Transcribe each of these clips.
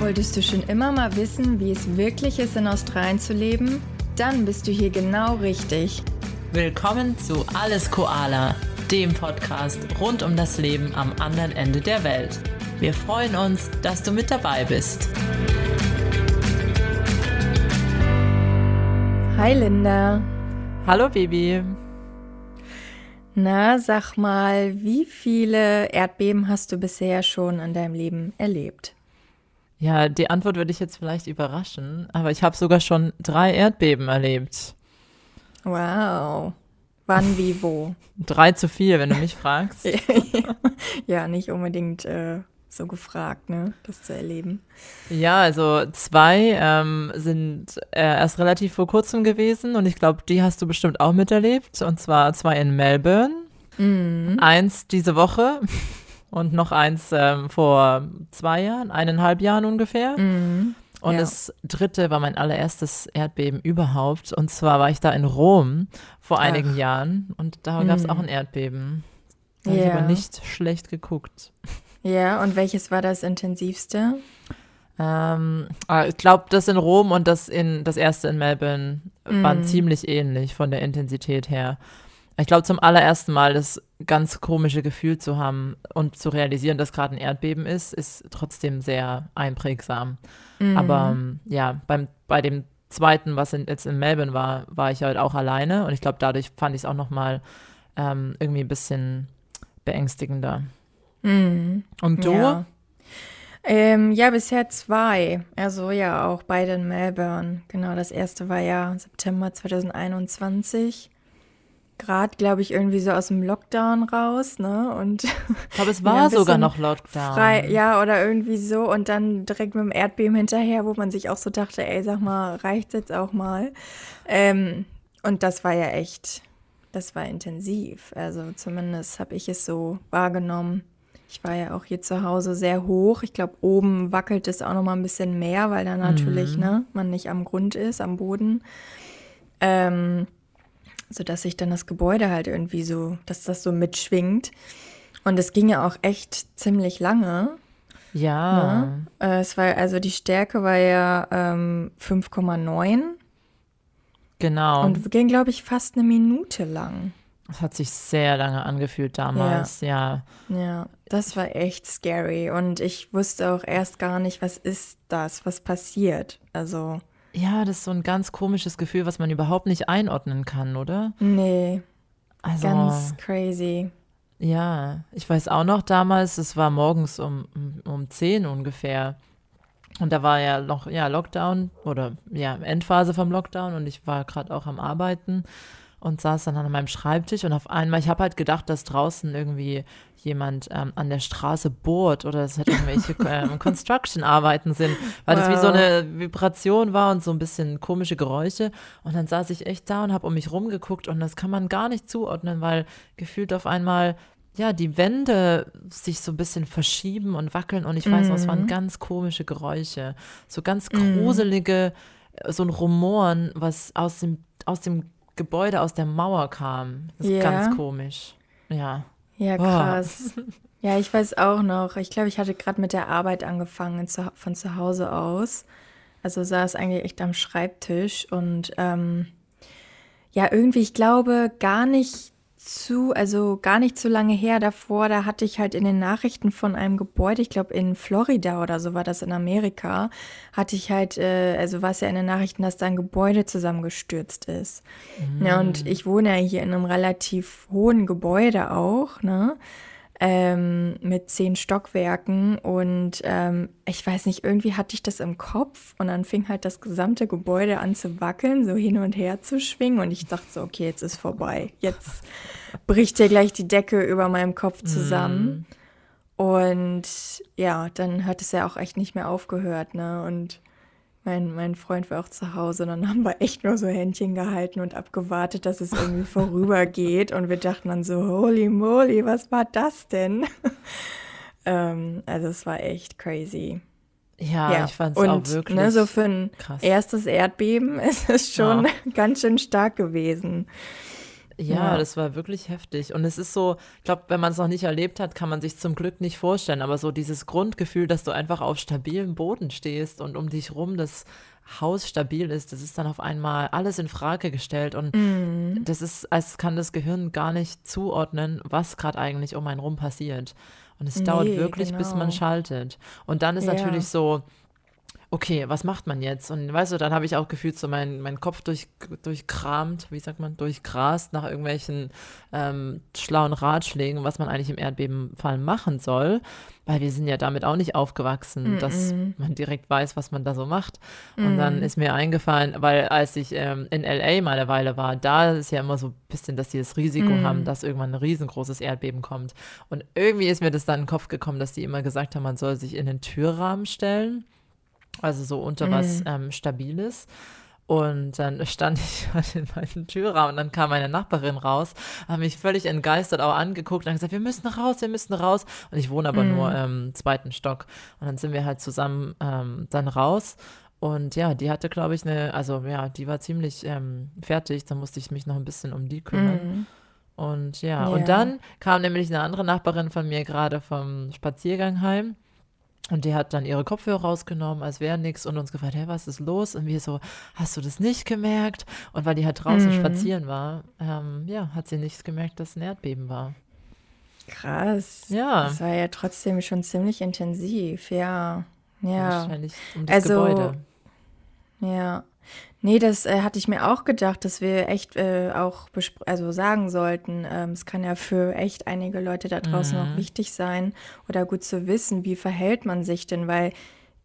Wolltest du schon immer mal wissen, wie es wirklich ist, in Australien zu leben? Dann bist du hier genau richtig. Willkommen zu Alles Koala, dem Podcast rund um das Leben am anderen Ende der Welt. Wir freuen uns, dass du mit dabei bist. Hi Linda. Hallo Baby. Na, sag mal, wie viele Erdbeben hast du bisher schon in deinem Leben erlebt? Ja, die Antwort würde ich jetzt vielleicht überraschen, aber ich habe sogar schon drei Erdbeben erlebt. Wow. Wann, wie, wo? Drei zu viel, wenn du mich fragst. ja, nicht unbedingt äh, so gefragt, ne, das zu erleben. Ja, also zwei ähm, sind äh, erst relativ vor kurzem gewesen und ich glaube, die hast du bestimmt auch miterlebt. Und zwar zwei in Melbourne, mhm. eins diese Woche und noch eins ähm, vor zwei Jahren, eineinhalb Jahren ungefähr. Mhm. Und ja. das dritte war mein allererstes Erdbeben überhaupt. Und zwar war ich da in Rom vor Ach. einigen Jahren und da gab es auch mhm. ein Erdbeben. Da yeah. habe ich aber nicht schlecht geguckt. Ja, und welches war das intensivste? Ähm, ah, ich glaube, das in Rom und das in das erste in Melbourne mm. waren ziemlich ähnlich von der Intensität her. Ich glaube, zum allerersten Mal das ganz komische Gefühl zu haben und zu realisieren, dass gerade ein Erdbeben ist, ist trotzdem sehr einprägsam. Mm. Aber ähm, ja, beim, bei dem zweiten, was in, jetzt in Melbourne war, war ich halt auch alleine und ich glaube, dadurch fand ich es auch noch mal ähm, irgendwie ein bisschen beängstigender. Mhm. Und du? Ja. Ähm, ja, bisher zwei. Also ja, auch beide in Melbourne. Genau, das erste war ja September 2021. Gerade, glaube ich, irgendwie so aus dem Lockdown raus, ne? Und ich glaube, es war sogar noch Lockdown. Frei, ja, oder irgendwie so. Und dann direkt mit dem Erdbeben hinterher, wo man sich auch so dachte, ey, sag mal, reicht's jetzt auch mal? Ähm, und das war ja echt, das war intensiv. Also zumindest habe ich es so wahrgenommen. Ich war ja auch hier zu Hause sehr hoch. Ich glaube, oben wackelt es auch noch mal ein bisschen mehr, weil da natürlich mhm. ne, man nicht am Grund ist, am Boden. Ähm, sodass sich dann das Gebäude halt irgendwie so, dass das so mitschwingt. Und es ging ja auch echt ziemlich lange. Ja. Ne? Äh, es war, also die Stärke war ja ähm, 5,9. Genau. Und ging, glaube ich, fast eine Minute lang. Das hat sich sehr lange angefühlt damals, ja. Ja, ja das war echt scary. Und ich wusste auch erst gar nicht, was ist das, was passiert. Also. Ja, das ist so ein ganz komisches Gefühl, was man überhaupt nicht einordnen kann, oder? Nee. Also, ganz crazy. Ja, ich weiß auch noch damals, es war morgens um, um 10 ungefähr. Und da war ja noch ja, Lockdown oder ja, Endphase vom Lockdown und ich war gerade auch am Arbeiten und saß dann an meinem Schreibtisch und auf einmal, ich habe halt gedacht, dass draußen irgendwie jemand ähm, an der Straße bohrt oder es halt irgendwelche ähm, Construction-Arbeiten sind, weil wow. das wie so eine Vibration war und so ein bisschen komische Geräusche. Und dann saß ich echt da und habe um mich rumgeguckt und das kann man gar nicht zuordnen, weil gefühlt auf einmal ja, die Wände sich so ein bisschen verschieben und wackeln und ich weiß noch, es waren mhm. ganz komische Geräusche, so ganz mhm. gruselige, mm. so ein Rumoren, was aus dem, aus dem Gebäude aus der Mauer kam. Das ist yeah. ganz komisch. Ja. Ja, krass. Oh. Ja, ich weiß auch noch. Ich glaube, ich hatte gerade mit der Arbeit angefangen von zu Hause aus. Also saß eigentlich echt am Schreibtisch und ähm, ja, irgendwie, ich glaube, gar nicht zu, also gar nicht so lange her davor, da hatte ich halt in den Nachrichten von einem Gebäude, ich glaube in Florida oder so war das in Amerika, hatte ich halt, äh, also war es ja in den Nachrichten, dass da ein Gebäude zusammengestürzt ist. Mhm. Ja, und ich wohne ja hier in einem relativ hohen Gebäude auch, ne? Ähm, mit zehn Stockwerken und ähm, ich weiß nicht, irgendwie hatte ich das im Kopf und dann fing halt das gesamte Gebäude an zu wackeln, so hin und her zu schwingen und ich dachte so, okay, jetzt ist vorbei. Jetzt bricht hier gleich die Decke über meinem Kopf zusammen. Mm. Und ja, dann hat es ja auch echt nicht mehr aufgehört, ne? Und mein, mein Freund war auch zu Hause und dann haben wir echt nur so Händchen gehalten und abgewartet, dass es irgendwie vorübergeht. Und wir dachten dann so, holy moly, was war das denn? ähm, also es war echt crazy. Ja, ja. ich fand es auch wirklich ne, so für ein krass. erstes Erdbeben ist es schon ja. ganz schön stark gewesen. Ja, ja, das war wirklich heftig. Und es ist so, ich glaube, wenn man es noch nicht erlebt hat, kann man sich zum Glück nicht vorstellen. Aber so dieses Grundgefühl, dass du einfach auf stabilem Boden stehst und um dich rum das Haus stabil ist, das ist dann auf einmal alles in Frage gestellt. Und mm. das ist, als kann das Gehirn gar nicht zuordnen, was gerade eigentlich um einen rum passiert. Und es nee, dauert wirklich, genau. bis man genau. schaltet. Und dann ist ja. natürlich so, okay, was macht man jetzt? Und weißt du, dann habe ich auch gefühlt so meinen mein Kopf durch, durchkramt, wie sagt man, durchgrast nach irgendwelchen ähm, schlauen Ratschlägen, was man eigentlich im Erdbebenfall machen soll. Weil wir sind ja damit auch nicht aufgewachsen, mm -mm. dass man direkt weiß, was man da so macht. Und mm. dann ist mir eingefallen, weil als ich ähm, in LA mal eine Weile war, da ist ja immer so ein bisschen, dass sie das Risiko mm. haben, dass irgendwann ein riesengroßes Erdbeben kommt. Und irgendwie ist mir das dann in den Kopf gekommen, dass die immer gesagt haben, man soll sich in den Türrahmen stellen also so unter mhm. was ähm, Stabiles. Und dann stand ich halt in meinem Türraum und dann kam meine Nachbarin raus, hat mich völlig entgeistert auch angeguckt und hat gesagt, wir müssen raus, wir müssen raus. Und ich wohne aber mm. nur im zweiten Stock. Und dann sind wir halt zusammen ähm, dann raus. Und ja, die hatte, glaube ich, eine, also ja, die war ziemlich ähm, fertig. Da musste ich mich noch ein bisschen um die kümmern. Mm. Und ja, yeah. und dann kam nämlich eine andere Nachbarin von mir gerade vom Spaziergang heim. Und die hat dann ihre Kopfhörer rausgenommen, als wäre nichts und uns gefragt, hey, was ist los? Und wir so, hast du das nicht gemerkt? Und weil die halt draußen mhm. spazieren war, ähm, ja, hat sie nicht gemerkt, dass ein Erdbeben war. Krass. Ja. Das war ja trotzdem schon ziemlich intensiv, ja. Ja. Wahrscheinlich um das also, Gebäude. Ja. Nee, das äh, hatte ich mir auch gedacht, dass wir echt äh, auch also sagen sollten. Ähm, es kann ja für echt einige Leute da draußen mhm. auch wichtig sein oder gut zu wissen, wie verhält man sich denn, weil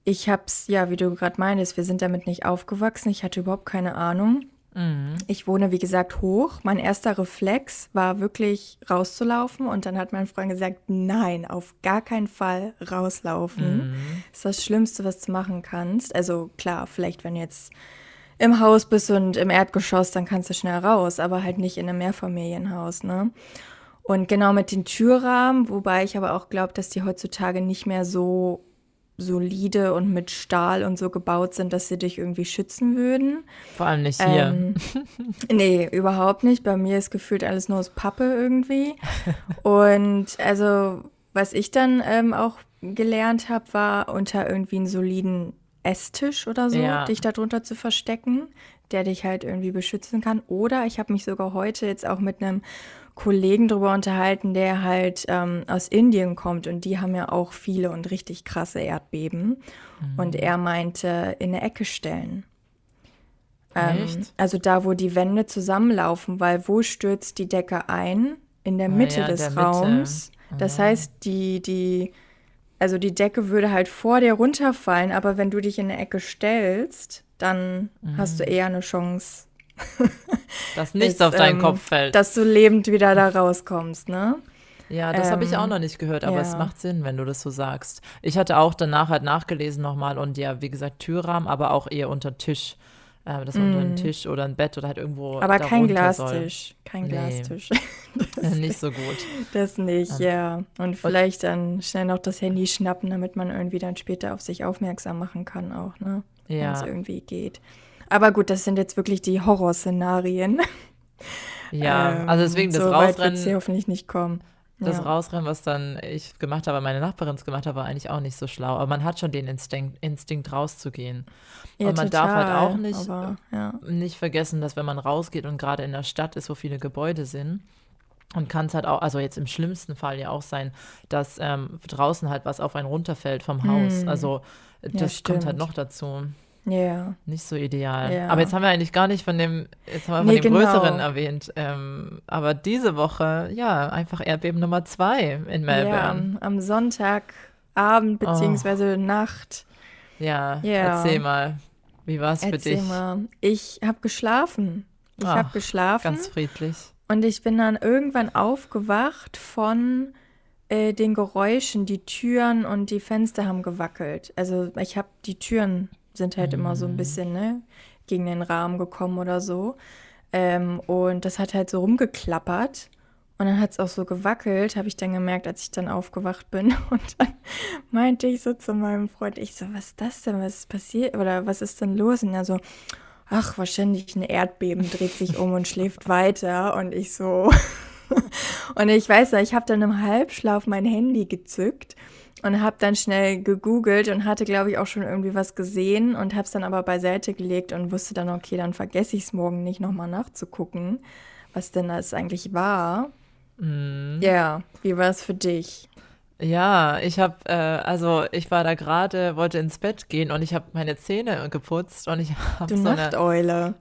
ich hab's, ja, wie du gerade meinst, wir sind damit nicht aufgewachsen. Ich hatte überhaupt keine Ahnung. Mhm. Ich wohne, wie gesagt, hoch. Mein erster Reflex war wirklich rauszulaufen und dann hat mein Freund gesagt, nein, auf gar keinen Fall rauslaufen. Mhm. Das ist das Schlimmste, was du machen kannst. Also klar, vielleicht wenn jetzt im Haus bist und im Erdgeschoss, dann kannst du schnell raus, aber halt nicht in einem Mehrfamilienhaus, ne? Und genau mit den Türrahmen, wobei ich aber auch glaube, dass die heutzutage nicht mehr so solide und mit Stahl und so gebaut sind, dass sie dich irgendwie schützen würden. Vor allem nicht hier. Ähm, nee, überhaupt nicht. Bei mir ist gefühlt alles nur aus Pappe irgendwie. und also, was ich dann ähm, auch gelernt habe, war unter irgendwie einen soliden Esstisch oder so, ja. dich darunter zu verstecken, der dich halt irgendwie beschützen kann. Oder ich habe mich sogar heute jetzt auch mit einem Kollegen darüber unterhalten, der halt ähm, aus Indien kommt und die haben ja auch viele und richtig krasse Erdbeben. Mhm. Und er meinte, in eine Ecke stellen. Ähm, also da, wo die Wände zusammenlaufen, weil wo stürzt die Decke ein? In der Mitte ah, ja, des der Raums. Mitte. Das heißt, die, die also die Decke würde halt vor dir runterfallen, aber wenn du dich in eine Ecke stellst, dann mhm. hast du eher eine Chance. dass nichts auf deinen ähm, Kopf fällt. Dass du lebend wieder da rauskommst, ne? Ja, das ähm, habe ich auch noch nicht gehört, aber ja. es macht Sinn, wenn du das so sagst. Ich hatte auch danach halt nachgelesen nochmal und ja, wie gesagt, Türrahmen, aber auch eher unter Tisch äh, dass man mm. unter einen Tisch oder ein Bett oder halt irgendwo. Aber kein Glastisch. Soll. Kein nee. Glastisch. nicht so gut. Das nicht, ja. ja. Und vielleicht dann schnell noch das Handy schnappen, damit man irgendwie dann später auf sich aufmerksam machen kann, auch, ne? Ja. Wenn es irgendwie geht. Aber gut, das sind jetzt wirklich die Horrorszenarien. Ja, ähm, also deswegen das so Rausrennen. Weit hier hoffentlich nicht kommen. Das ja. Rausrennen, was dann ich gemacht habe, meine Nachbarin es gemacht hat, war eigentlich auch nicht so schlau. Aber man hat schon den Instinkt, Instinkt rauszugehen. Ja, und man total, darf halt auch nicht, aber, ja. nicht vergessen, dass wenn man rausgeht und gerade in der Stadt ist, wo viele Gebäude sind, und kann es halt auch, also jetzt im schlimmsten Fall ja auch sein, dass ähm, draußen halt was auf einen runterfällt vom Haus. Hm. Also das kommt halt noch dazu. Ja. Yeah. Nicht so ideal. Yeah. Aber jetzt haben wir eigentlich gar nicht von dem, jetzt haben wir nee, von dem genau. Größeren erwähnt. Ähm, aber diese Woche, ja, einfach Erdbeben Nummer zwei in Melbourne. Ja, am Sonntagabend bzw. oh. Nacht. Ja, yeah. erzähl mal. Wie war es für dich? Mal. Ich habe geschlafen. Ich habe geschlafen. Ganz friedlich. Und ich bin dann irgendwann aufgewacht von äh, den Geräuschen. Die Türen und die Fenster haben gewackelt. Also ich habe die Türen sind halt mhm. immer so ein mhm. bisschen ne, gegen den Rahmen gekommen oder so. Ähm, und das hat halt so rumgeklappert. Und dann hat es auch so gewackelt, habe ich dann gemerkt, als ich dann aufgewacht bin. Und dann meinte ich so zu meinem Freund, ich so, was ist das denn, was ist passiert oder was ist denn los? Und er so, ach, wahrscheinlich ein Erdbeben, dreht sich um und schläft weiter. Und ich so. und ich weiß ja, ich habe dann im Halbschlaf mein Handy gezückt und habe dann schnell gegoogelt und hatte, glaube ich, auch schon irgendwie was gesehen und habe es dann aber beiseite gelegt und wusste dann, okay, dann vergesse ich es morgen nicht nochmal nachzugucken, was denn das eigentlich war. Mm. Ja, wie war es für dich? Ja, ich habe, äh, also ich war da gerade, wollte ins Bett gehen und ich habe meine Zähne geputzt und ich habe so Nachteule. Eine,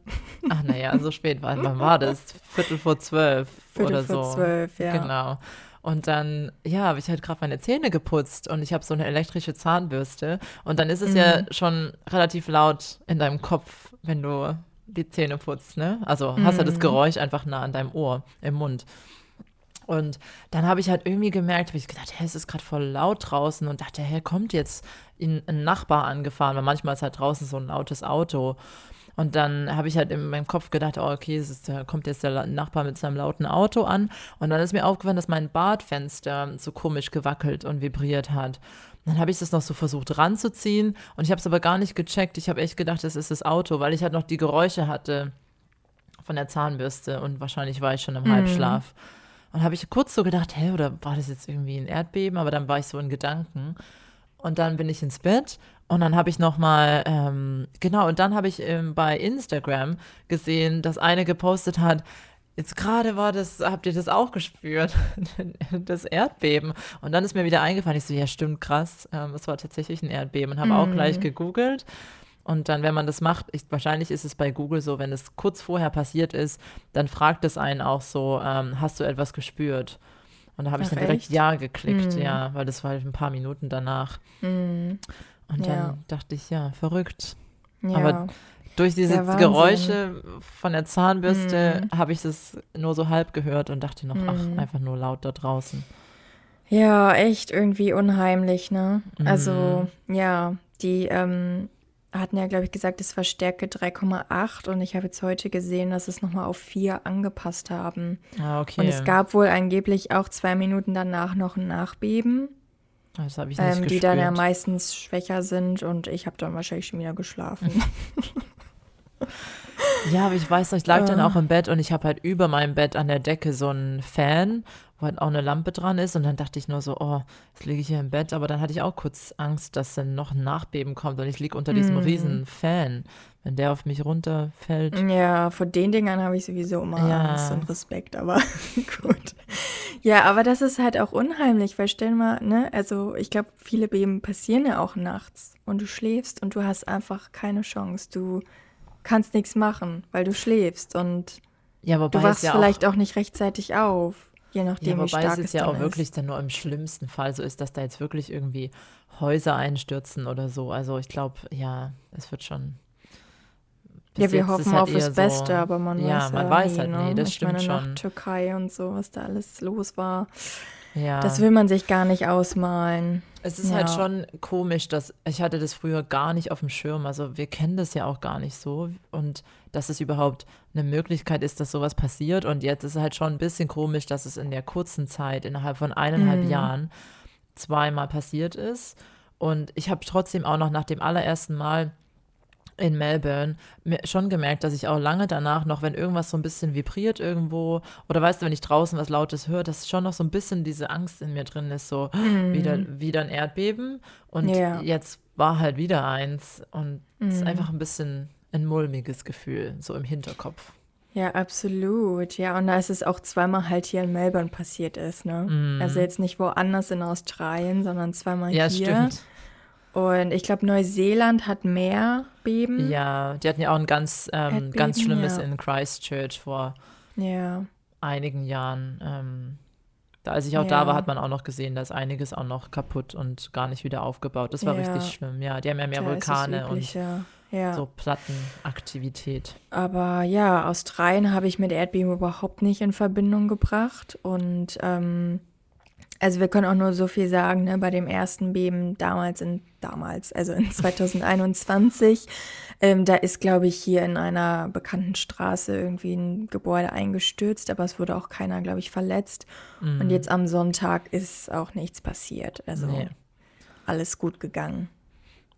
ach naja, so spät war, wann war das? Viertel vor zwölf Viertel oder vor so. zwölf, ja. Genau. Und dann, ja, habe ich halt gerade meine Zähne geputzt und ich habe so eine elektrische Zahnbürste. Und dann ist es mhm. ja schon relativ laut in deinem Kopf, wenn du die Zähne putzt, ne? Also mhm. hast du das Geräusch einfach nah an deinem Ohr, im Mund. Und dann habe ich halt irgendwie gemerkt, habe ich gedacht, hä, es ist gerade voll laut draußen und dachte, hä, kommt jetzt ein Nachbar angefahren, weil manchmal ist halt draußen so ein lautes Auto. Und dann habe ich halt in meinem Kopf gedacht, oh, okay, ist, da kommt jetzt der Nachbar mit seinem lauten Auto an. Und dann ist mir aufgefallen, dass mein Badfenster so komisch gewackelt und vibriert hat. Dann habe ich das noch so versucht ranzuziehen und ich habe es aber gar nicht gecheckt. Ich habe echt gedacht, das ist das Auto, weil ich halt noch die Geräusche hatte von der Zahnbürste und wahrscheinlich war ich schon im mhm. Halbschlaf. Und habe ich kurz so gedacht, hä, oder war das jetzt irgendwie ein Erdbeben? Aber dann war ich so in Gedanken. Und dann bin ich ins Bett und dann habe ich noch mal, ähm, genau, und dann habe ich ähm, bei Instagram gesehen, dass eine gepostet hat, jetzt gerade war das, habt ihr das auch gespürt, das Erdbeben. Und dann ist mir wieder eingefallen, ich so, ja stimmt, krass, ähm, es war tatsächlich ein Erdbeben und habe mhm. auch gleich gegoogelt. Und dann, wenn man das macht, ich, wahrscheinlich ist es bei Google so, wenn es kurz vorher passiert ist, dann fragt es einen auch so, ähm, hast du etwas gespürt? Und da habe ich dann direkt echt? Ja geklickt, mhm. ja, weil das war halt ein paar Minuten danach. Mhm. Und ja. dann dachte ich, ja, verrückt. Ja. Aber durch diese ja, Geräusche von der Zahnbürste mhm. habe ich das nur so halb gehört und dachte noch, ach, mhm. einfach nur laut da draußen. Ja, echt irgendwie unheimlich, ne? Also, mhm. ja, die ähm, hatten ja, glaube ich, gesagt, es war Stärke 3,8 und ich habe jetzt heute gesehen, dass es nochmal auf 4 angepasst haben. Ah, okay. Und es gab wohl angeblich auch zwei Minuten danach noch ein Nachbeben. Das habe ich nicht ähm, Die dann ja meistens schwächer sind und ich habe dann wahrscheinlich schon wieder geschlafen. ja, aber ich weiß noch, ich lag dann auch im Bett und ich habe halt über meinem Bett an der Decke so einen Fan wo halt auch eine Lampe dran ist. Und dann dachte ich nur so, oh, jetzt liege ich hier im Bett. Aber dann hatte ich auch kurz Angst, dass dann noch ein Nachbeben kommt und ich liege unter diesem mm. riesen Fan, wenn der auf mich runterfällt. Ja, vor den Dingern habe ich sowieso immer ja. Angst und Respekt, aber gut. Ja, aber das ist halt auch unheimlich, weil stell mal, ne, also ich glaube, viele Beben passieren ja auch nachts und du schläfst und du hast einfach keine Chance. Du kannst nichts machen, weil du schläfst und ja, du wachst ja vielleicht auch, auch nicht rechtzeitig auf. Je nachdem, ja, wobei wie stark es, es ja auch ist. wirklich dann nur im schlimmsten Fall so ist, dass da jetzt wirklich irgendwie Häuser einstürzen oder so. Also ich glaube, ja, es wird schon. Ja, wir hoffen halt auf das Beste, so, aber man ja, weiß man ja weiß nie, halt ne? nee, das ich stimmt meine, schon. Nach Türkei und so, was da alles los war. Ja. Das will man sich gar nicht ausmalen. Es ist halt ja. halt schon komisch, dass ich hatte das früher gar nicht auf dem Schirm. Also wir kennen das ja auch gar nicht so und dass es überhaupt eine Möglichkeit ist, dass sowas passiert. Und jetzt ist es halt schon ein bisschen komisch, dass es in der kurzen Zeit, innerhalb von eineinhalb mhm. Jahren, zweimal passiert ist. Und ich habe trotzdem auch noch nach dem allerersten Mal in Melbourne schon gemerkt, dass ich auch lange danach noch, wenn irgendwas so ein bisschen vibriert irgendwo oder weißt du, wenn ich draußen was Lautes höre, dass schon noch so ein bisschen diese Angst in mir drin ist, so mm. wieder, wieder ein Erdbeben und yeah. jetzt war halt wieder eins und es mm. ist mhm. einfach ein bisschen ein mulmiges Gefühl, so im Hinterkopf. Ja, absolut. Ja, und da ist es auch zweimal halt hier in Melbourne passiert ist, ne? Mm. Also jetzt nicht woanders in Australien, sondern zweimal ja, hier. Ja, stimmt. Und ich glaube, Neuseeland hat mehr Beben. Ja, die hatten ja auch ein ganz, ähm, ganz schlimmes ja. in Christchurch vor ja. einigen Jahren. Ähm, da, als ich auch ja. da war, hat man auch noch gesehen, da ist einiges auch noch kaputt und gar nicht wieder aufgebaut. Das war richtig schlimm. Ja, die haben ja mehr da Vulkane und so Plattenaktivität. Aber ja, Australien habe ich mit Erdbeben überhaupt nicht in Verbindung gebracht. Und ähm, also wir können auch nur so viel sagen, ne, bei dem ersten Beben damals in damals, also in 2021, ähm, da ist, glaube ich, hier in einer bekannten Straße irgendwie ein Gebäude eingestürzt, aber es wurde auch keiner, glaube ich, verletzt. Mhm. Und jetzt am Sonntag ist auch nichts passiert. Also nee. alles gut gegangen.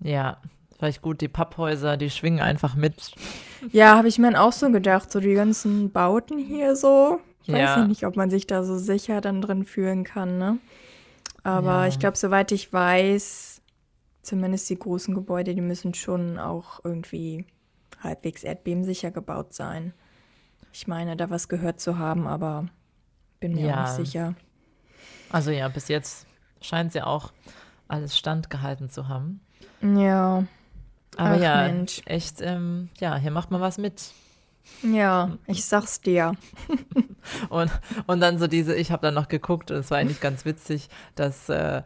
Ja, Vielleicht gut, die Papphäuser, die schwingen einfach mit. Ja, habe ich mir dann auch so gedacht, so die ganzen Bauten hier so. Ich weiß Ja. ja nicht, ob man sich da so sicher dann drin fühlen kann, ne? Aber Ja. ich glaube, soweit ich weiß, zumindest die großen Gebäude, die müssen schon auch irgendwie halbwegs erdbebensicher gebaut sein. Ich meine, da was gehört zu haben, aber bin mir Ja. auch nicht sicher. Also ja, bis jetzt scheint sie auch alles standgehalten zu haben. Ja, Aber Ach, ja, Mensch. echt, ähm, ja, hier macht man was mit. ja, ich sag's dir. Und, und dann so diese, ich habe dann noch geguckt und es war eigentlich ganz witzig, dass äh,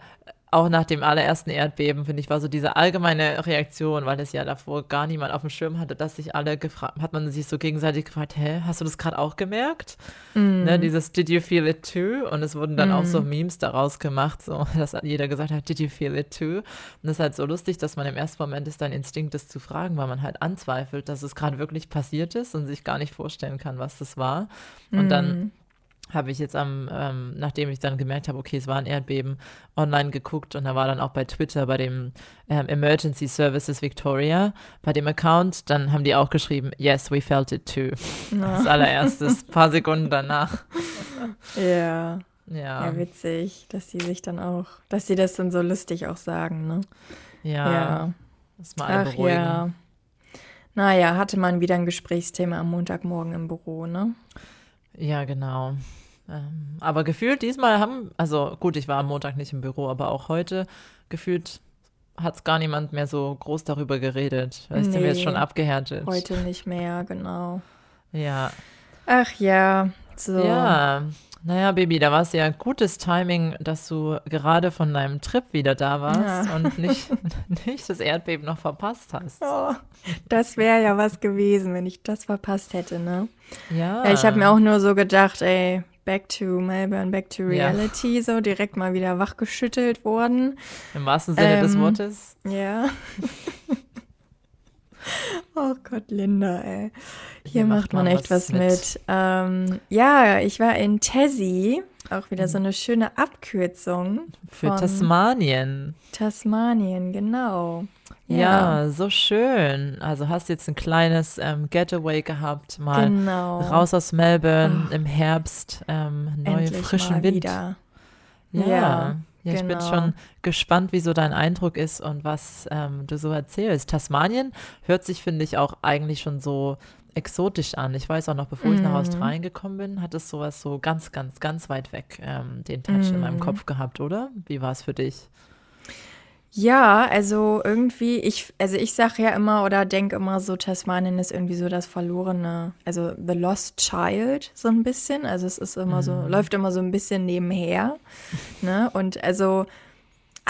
auch nach dem allerersten Erdbeben, finde ich, war so diese allgemeine Reaktion, weil es ja davor gar niemand auf dem Schirm hatte, dass sich alle gefragt, hat man sich so gegenseitig gefragt, hä, hast du das gerade auch gemerkt? Mhm. Ne, dieses Did you feel it too? Und es wurden dann auch so Memes daraus gemacht, so, dass jeder gesagt hat, Did you feel it too? Und das ist halt so lustig, dass man im ersten Moment ist dein Instinkt, das zu fragen, weil man halt anzweifelt, dass es gerade wirklich passiert ist und sich gar nicht vorstellen kann, was das war. Und dann habe ich jetzt am, ähm, nachdem ich dann gemerkt habe, okay, es war ein Erdbeben, online geguckt und da war dann auch bei Twitter, bei dem ähm, Emergency Services Victoria, bei dem Account, dann haben die auch geschrieben, yes, we felt it too. Als allererstes, paar Sekunden danach. Ja. Ja, Ja, witzig, dass die sich dann auch, dass sie das dann so lustig auch sagen, ne? ja, Ja. das mal alle Ach beruhigen. ja. Naja, hatte man wieder ein Gesprächsthema am Montagmorgen im Büro, ne? Ja, genau. Ähm, aber gefühlt diesmal haben, also gut, ich war am Montag nicht im Büro, aber auch heute gefühlt hat es gar niemand mehr so groß darüber geredet. Weißt du, mir ist Nee, schon abgehärtet. Heute nicht mehr, genau. Ja. Ach ja, so. Ja. Naja, Baby, da war es ja gutes Timing, dass du gerade von deinem Trip wieder da warst Ja. und nicht, nicht das Erdbeben noch verpasst hast. Oh, das wäre ja was gewesen, wenn ich das verpasst hätte, ne? Ja. Ja, ich habe mir auch nur so gedacht, ey, back to Melbourne, back to Ja. reality, so direkt mal wieder wachgeschüttelt worden. Im wahrsten Sinne des ähm, Wortes. Ja. oh Gott, Linda, ey. Hier, macht man, echt was mit. Ähm, ja, ich war in Tassie, auch wieder so eine schöne Abkürzung Für Tasmanien. Tasmanien, genau. Ja. so schön. Also hast jetzt ein kleines ähm, Getaway gehabt, mal genau. raus aus Melbourne im Herbst, ähm, neue Endlich frischen Wind. wieder. Ja, Ja, ja, ich bin genau. schon gespannt, wie so dein Eindruck ist und was ähm, du so erzählst. Tasmanien hört sich, finde ich, auch eigentlich schon so exotisch an. Ich weiß auch noch, bevor ich nach Mhm. Australien gekommen bin, hat es sowas so ganz, ganz, ganz weit weg ähm, den Touch in Mhm. meinem Kopf gehabt, oder? Wie war es für dich? Ja, also irgendwie, ich, also ich sage ja immer oder denke immer so, Tasmanien ist irgendwie so das verlorene, also The Lost Child, so ein bisschen. Also es ist immer so, läuft immer so ein bisschen nebenher. ne? Und also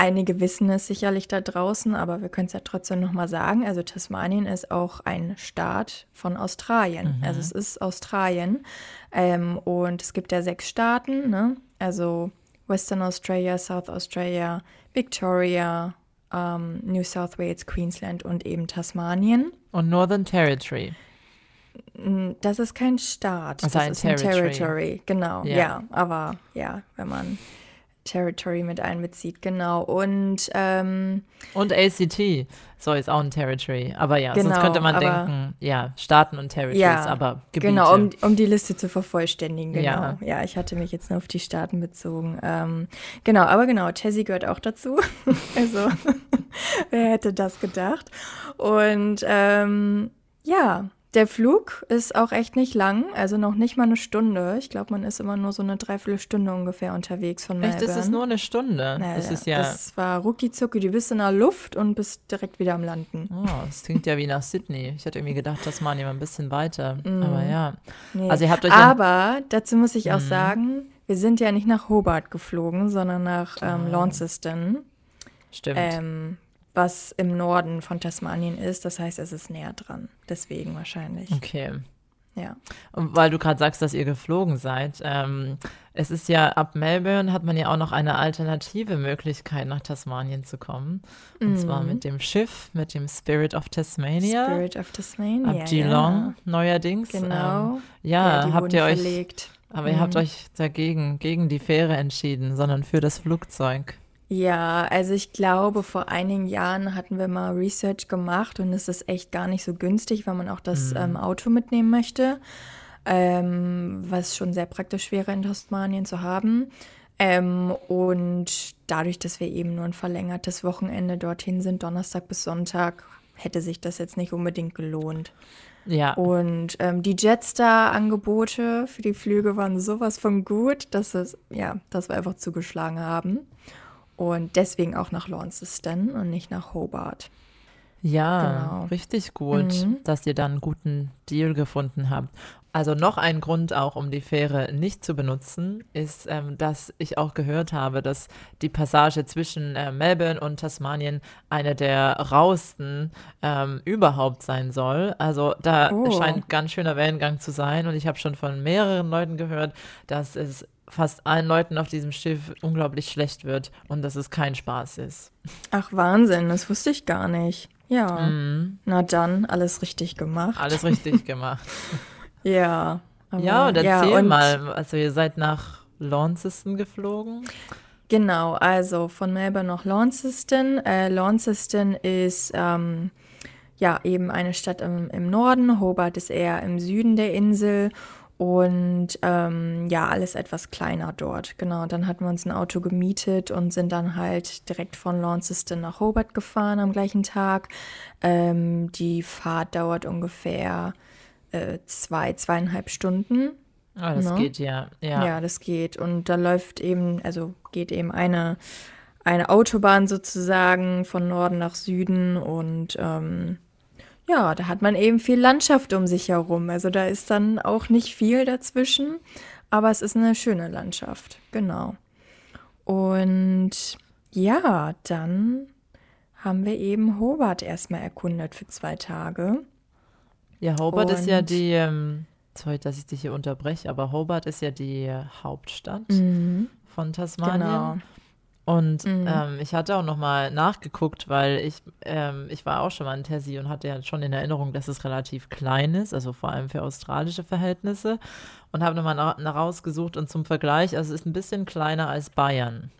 einige wissen es sicherlich da draußen, aber wir können es ja trotzdem nochmal sagen. Also Tasmanien ist auch ein Staat von Australien. Also es ist Australien. Ähm, und es gibt ja sechs Staaten, ne? Also Western Australia, South Australia, Victoria, ähm, New South Wales, Queensland und eben Tasmanien. Und Northern Territory. Das ist kein Staat, Also das ein ist ein Territory. Territory, genau, Ja. ja. aber ja, wenn man Territory mit einbezieht, genau. Und ähm, Und ACT. So ist auch ein Territory. Aber ja, sonst Genau, könnte man aber- denken, ja, Staaten und Territories, Ja, aber Gebiete. Genau, um, um die Liste zu vervollständigen, genau. Ja. Ja, ich hatte mich jetzt nur auf die Staaten bezogen. Ähm, genau, aber genau, Tessie gehört auch dazu. also, wer hätte das gedacht? Und ähm, ja, der Flug ist auch echt nicht lang, also noch nicht mal eine Stunde. Ich glaube, man ist immer nur so eine Dreiviertelstunde ungefähr unterwegs von Melbourne. Echt, ist es nur eine Stunde? Naja, das ist ja, Das war rucki zucki, du bist in der Luft und bist direkt wieder am Landen. oh, das klingt ja wie nach Sydney. Ich hatte irgendwie gedacht, das waren ja ein bisschen weiter. Aber ja. Nee. Also ihr habt euch Aber dazu muss ich auch Mhm. sagen, wir sind ja nicht nach Hobart geflogen, sondern nach ähm, Ah. Launceston, Stimmt. ähm, was im Norden von Tasmanien ist. Das heißt, es ist näher dran. Deswegen wahrscheinlich. okay. Ja. Und weil du gerade sagst, dass ihr geflogen seid, ähm, es ist ja ab Melbourne hat man ja auch noch eine alternative Möglichkeit, nach Tasmanien zu kommen. Und zwar mit dem Schiff, mit dem Spirit of Tasmania. Mhm. Spirit of Tasmania. ab Geelong neuerdings. Ja. Genau. Ähm, ja, die habt ihr euch, verlegt. aber ihr habt Mhm. euch dagegen, gegen die Fähre entschieden, sondern für das Flugzeug. Ja, also ich glaube, vor einigen Jahren hatten wir mal Research gemacht und es ist echt gar nicht so günstig, wenn man auch das ähm, Auto mitnehmen möchte, ähm, was schon sehr praktisch wäre in Tasmanien zu haben. Ähm, und dadurch, dass wir eben nur ein verlängertes Wochenende dorthin sind, Donnerstag bis Sonntag, hätte sich das jetzt nicht unbedingt gelohnt. Ja. Und ähm, die Jetstar-Angebote für die Flüge waren sowas von gut, dass es, ja, dass wir einfach zugeschlagen haben. Und deswegen auch nach Launceston und nicht nach Hobart. Ja, Genau. richtig gut, Mhm. dass ihr dann einen guten Deal gefunden habt. Also noch ein Grund auch, um die Fähre nicht zu benutzen, ist, ähm, dass ich auch gehört habe, dass die Passage zwischen äh, Melbourne und Tasmanien eine der rauesten ähm, überhaupt sein soll. Also da Oh. scheint ganz schöner Wellengang zu sein und ich habe schon von mehreren Leuten gehört, dass es fast allen Leuten auf diesem Schiff unglaublich schlecht wird und dass es kein Spaß ist. Ach, Wahnsinn, das wusste ich gar nicht. Ja. Mhm. Na dann, alles richtig gemacht. Alles richtig gemacht. Ja. Ja, und erzähl und mal, also ihr seid nach Launceston geflogen? Genau, also von Melbourne nach Launceston. Äh, Launceston ist ähm, ja eben eine Stadt im, im Norden. Hobart ist eher im Süden der Insel. Und ähm, ja, alles etwas kleiner dort. Genau, dann hatten wir uns ein Auto gemietet und sind dann halt direkt von Launceston nach Hobart gefahren am gleichen Tag. Ähm, die Fahrt dauert ungefähr äh, zwei, zweieinhalb Stunden. Ah, das Ne? geht ja. Ja. Ja, das geht. Und da läuft eben, also geht eben eine, eine Autobahn sozusagen von Norden nach Süden und ähm, ja, da hat man eben viel Landschaft um sich herum. Also da ist dann auch nicht viel dazwischen, aber es ist eine schöne Landschaft, genau. Und ja, dann haben wir eben Hobart erstmal erkundet für zwei Tage. Ja, Hobart ist ja Und- die, ähm, sorry, dass ich dich hier unterbreche, aber Hobart ist ja die Hauptstadt von Tasmanien. Genau. Und Mhm. ähm, ich hatte auch nochmal nachgeguckt, weil ich, ähm, ich war auch schon mal in Tassie und hatte ja schon in Erinnerung, dass es relativ klein ist, also vor allem für australische Verhältnisse. Und habe nochmal nach, nach rausgesucht und zum Vergleich, also es ist ein bisschen kleiner als Bayern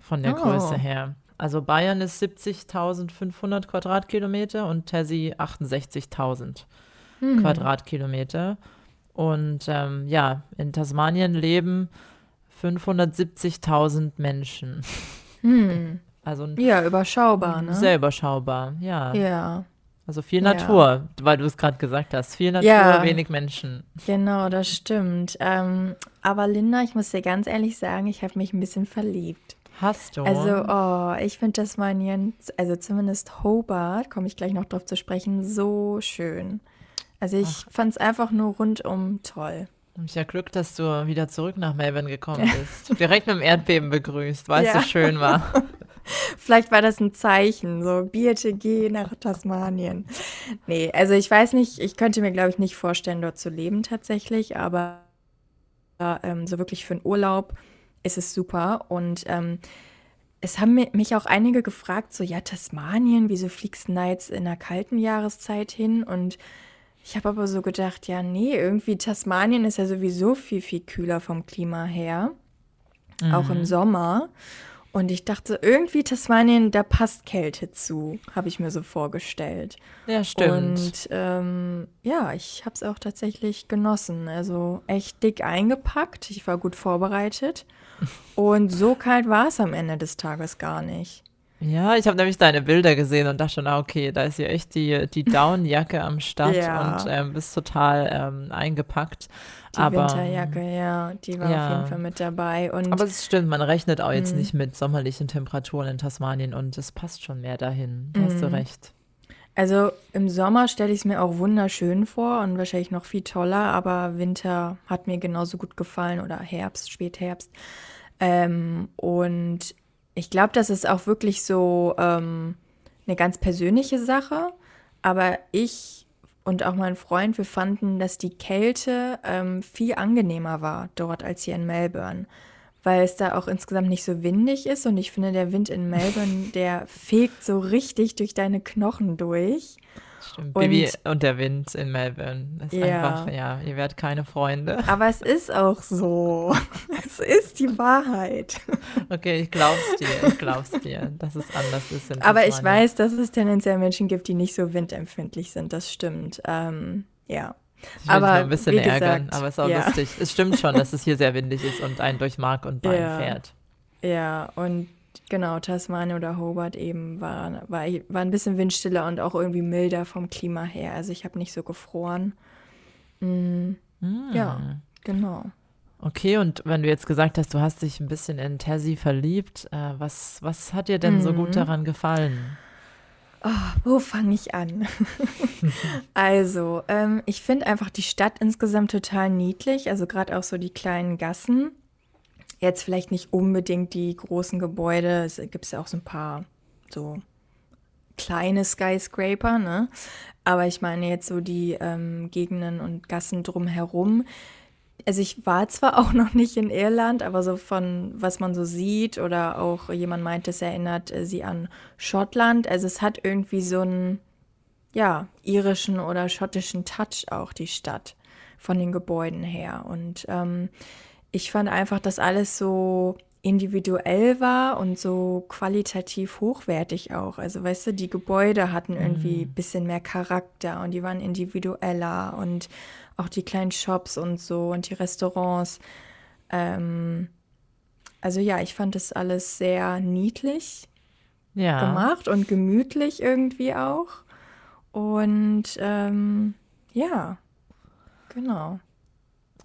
von der Oh. Größe her. Also Bayern ist 70.500 Quadratkilometer und Tassie 68.000 Hm. Quadratkilometer. Und ähm, ja, in Tasmanien leben 570.000 Menschen. Hm. Also Ja, überschaubar, ne? sehr überschaubar, ja. Ja. Also viel Ja. Natur, weil du es gerade gesagt hast. Viel Natur, Ja. wenig Menschen. Genau, das stimmt. Ähm, aber Linda, ich muss dir ganz ehrlich sagen, ich habe mich ein bisschen verliebt. Hast du? Also, oh, ich finde Tasmanien, also zumindest Hobart, komme ich gleich noch drauf zu sprechen, so schön. Also ich fand es einfach nur rundum toll. Ich ja Glück, dass du wieder zurück nach Melbourne gekommen bist. Direkt mit dem Erdbeben begrüßt, weil es Ja. so schön war. Vielleicht war das ein Zeichen, so Birte, geh nach Tasmanien. Nee, also ich weiß nicht, ich könnte mir, glaube ich, nicht vorstellen, dort zu leben tatsächlich, aber ähm, so wirklich für einen Urlaub ist es super. Und ähm, es haben mi- mich auch einige gefragt, so, ja, Tasmanien, wieso fliegst du da jetzt in der kalten Jahreszeit hin? Und ich habe aber so gedacht, ja, nee, irgendwie Tasmanien ist ja sowieso viel, viel kühler vom Klima her, auch im Sommer. Und ich dachte, irgendwie Tasmanien, da passt Kälte zu, habe ich mir so vorgestellt. Ja, stimmt. Und ähm, ja, ich habe es auch tatsächlich genossen. Also echt dick eingepackt. Ich war gut vorbereitet. Und so kalt war es am Ende des Tages gar nicht. Ja, ich habe nämlich deine Bilder gesehen und dachte schon, ah, okay, da ist ja echt die, die Downjacke am Start Ja. und ähm, bist total ähm, eingepackt. Die aber, Winterjacke, ja, die war ja. auf jeden Fall mit dabei. Und Aber es stimmt, man rechnet auch Mhm. jetzt nicht mit sommerlichen Temperaturen in Tasmanien und es passt schon mehr dahin. Da hast du Mhm. recht. Also im Sommer stelle ich es mir auch wunderschön vor und wahrscheinlich noch viel toller, aber Winter hat mir genauso gut gefallen oder Herbst, Spätherbst. Ähm, und ich glaube, das ist auch wirklich so ähm, eine ganz persönliche Sache. Aber ich und auch mein Freund, wir fanden, dass die Kälte ähm, viel angenehmer war dort als hier in Melbourne. Weil es da auch insgesamt nicht so windig ist und ich finde, der Wind in Melbourne, der fegt so richtig durch deine Knochen durch. Stimmt. Bibi und der Wind in Melbourne ist ja. einfach, ja, ihr werdet keine Freunde. Aber es ist auch so. es ist die Wahrheit. Okay, ich glaub's dir, ich glaub's dir, dass es anders ist. Aber ich weiß, dass es tendenziell Menschen gibt, die nicht so windempfindlich sind, das stimmt. Ähm, ja. Ich will aber ein bisschen ärgern, gesagt, aber es ist auch ja. lustig. Es stimmt schon, dass es hier sehr windig ist und einen durch Mark und Bein ja. fährt. Ja, und genau, Tasmania oder Hobart eben war, war, war ein bisschen windstiller und auch irgendwie milder vom Klima her. Also ich habe nicht so gefroren. Mhm. Mm. Ja, genau. Okay, und wenn du jetzt gesagt hast, du hast dich ein bisschen in Tassie verliebt, äh, was, was hat dir denn mhm. so gut mhm. daran gefallen? Oh, wo fange ich an? also, ähm, ich finde einfach die Stadt insgesamt total niedlich, also gerade auch so die kleinen Gassen. Jetzt vielleicht nicht unbedingt die großen Gebäude, es gibt ja auch so ein paar so kleine Skyscraper, ne? Aber ich meine jetzt so die ähm, Gegenden und Gassen drumherum. Also ich war zwar auch noch nicht in Irland, aber so von was man so sieht oder auch jemand meint, es erinnert äh, sie an Schottland. Also es hat irgendwie so einen, ja, irischen oder schottischen Touch auch die Stadt von den Gebäuden her. Und ähm, ich fand einfach, dass alles so individuell war und so qualitativ hochwertig auch. Also weißt du, die Gebäude hatten irgendwie ein mhm. bisschen mehr Charakter und die waren individueller und auch die kleinen Shops und so und die Restaurants. Ähm, also ja, ich fand das alles sehr niedlich ja. gemacht und gemütlich irgendwie auch. Und ähm, ja, genau.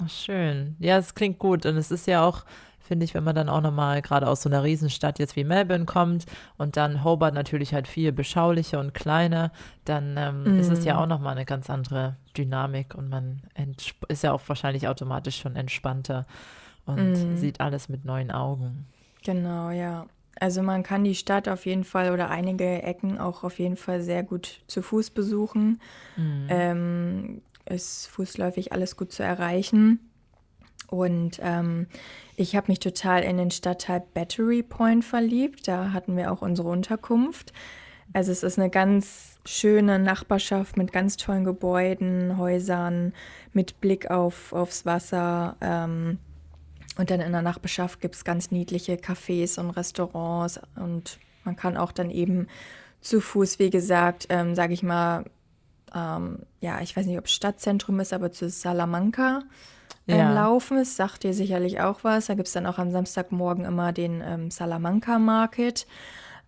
Ach, schön. Ja, es klingt gut. Und es ist ja auch, finde ich, wenn man dann auch nochmal gerade aus so einer Riesenstadt jetzt wie Melbourne kommt und dann Hobart natürlich halt viel beschaulicher und kleiner, dann ähm, mm. ist es ja mhm. auch nochmal eine ganz andere Dynamik und man ist ja auch wahrscheinlich automatisch schon entspannter und mm. sieht alles mit neuen Augen. Genau, ja. Also man kann die Stadt auf jeden Fall oder einige Ecken auch auf jeden Fall sehr gut zu Fuß besuchen. Mm. Ähm, ist fußläufig alles gut zu erreichen. Und ähm, ich habe mich total in den Stadtteil Battery Point verliebt. Da hatten wir auch unsere Unterkunft. Also es ist eine ganz schöne Nachbarschaft mit ganz tollen Gebäuden, Häusern, mit Blick auf, aufs Wasser. Ähm, und dann in der Nachbarschaft gibt es ganz niedliche Cafés und Restaurants. Und man kann auch dann eben zu Fuß, wie gesagt, ähm, sage ich mal, ähm, ja, ich weiß nicht, ob es Stadtzentrum ist, aber zu Salamanca ähm, ja. laufen. Es sagt dir sicherlich auch was. Da gibt es dann auch am Samstagmorgen immer den ähm, Salamanca Market.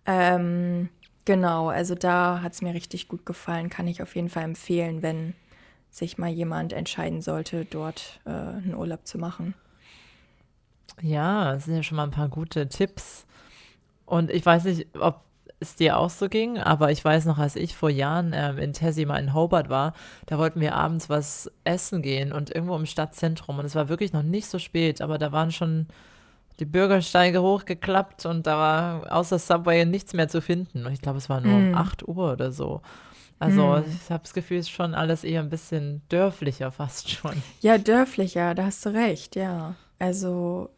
Ähm, genau, also da hat es mir richtig gut gefallen. Kann ich auf jeden Fall empfehlen, wenn sich mal jemand entscheiden sollte, dort äh, einen Urlaub zu machen. Ja, das sind ja schon mal ein paar gute Tipps. Und ich weiß nicht, ob es dir auch so ging, aber ich weiß noch, als ich vor Jahren ähm, in Tessie mal in Hobart war, da wollten wir abends was essen gehen und irgendwo im Stadtzentrum und es war wirklich noch nicht so spät, aber da waren schon die Bürgersteige hochgeklappt und da war außer Subway nichts mehr zu finden. Und ich glaube, es war nur mm. um 8 Uhr oder so. Also mm. ich habe das Gefühl, es ist schon alles eher ein bisschen dörflicher fast schon. Ja, dörflicher, da hast du recht, ja. Also,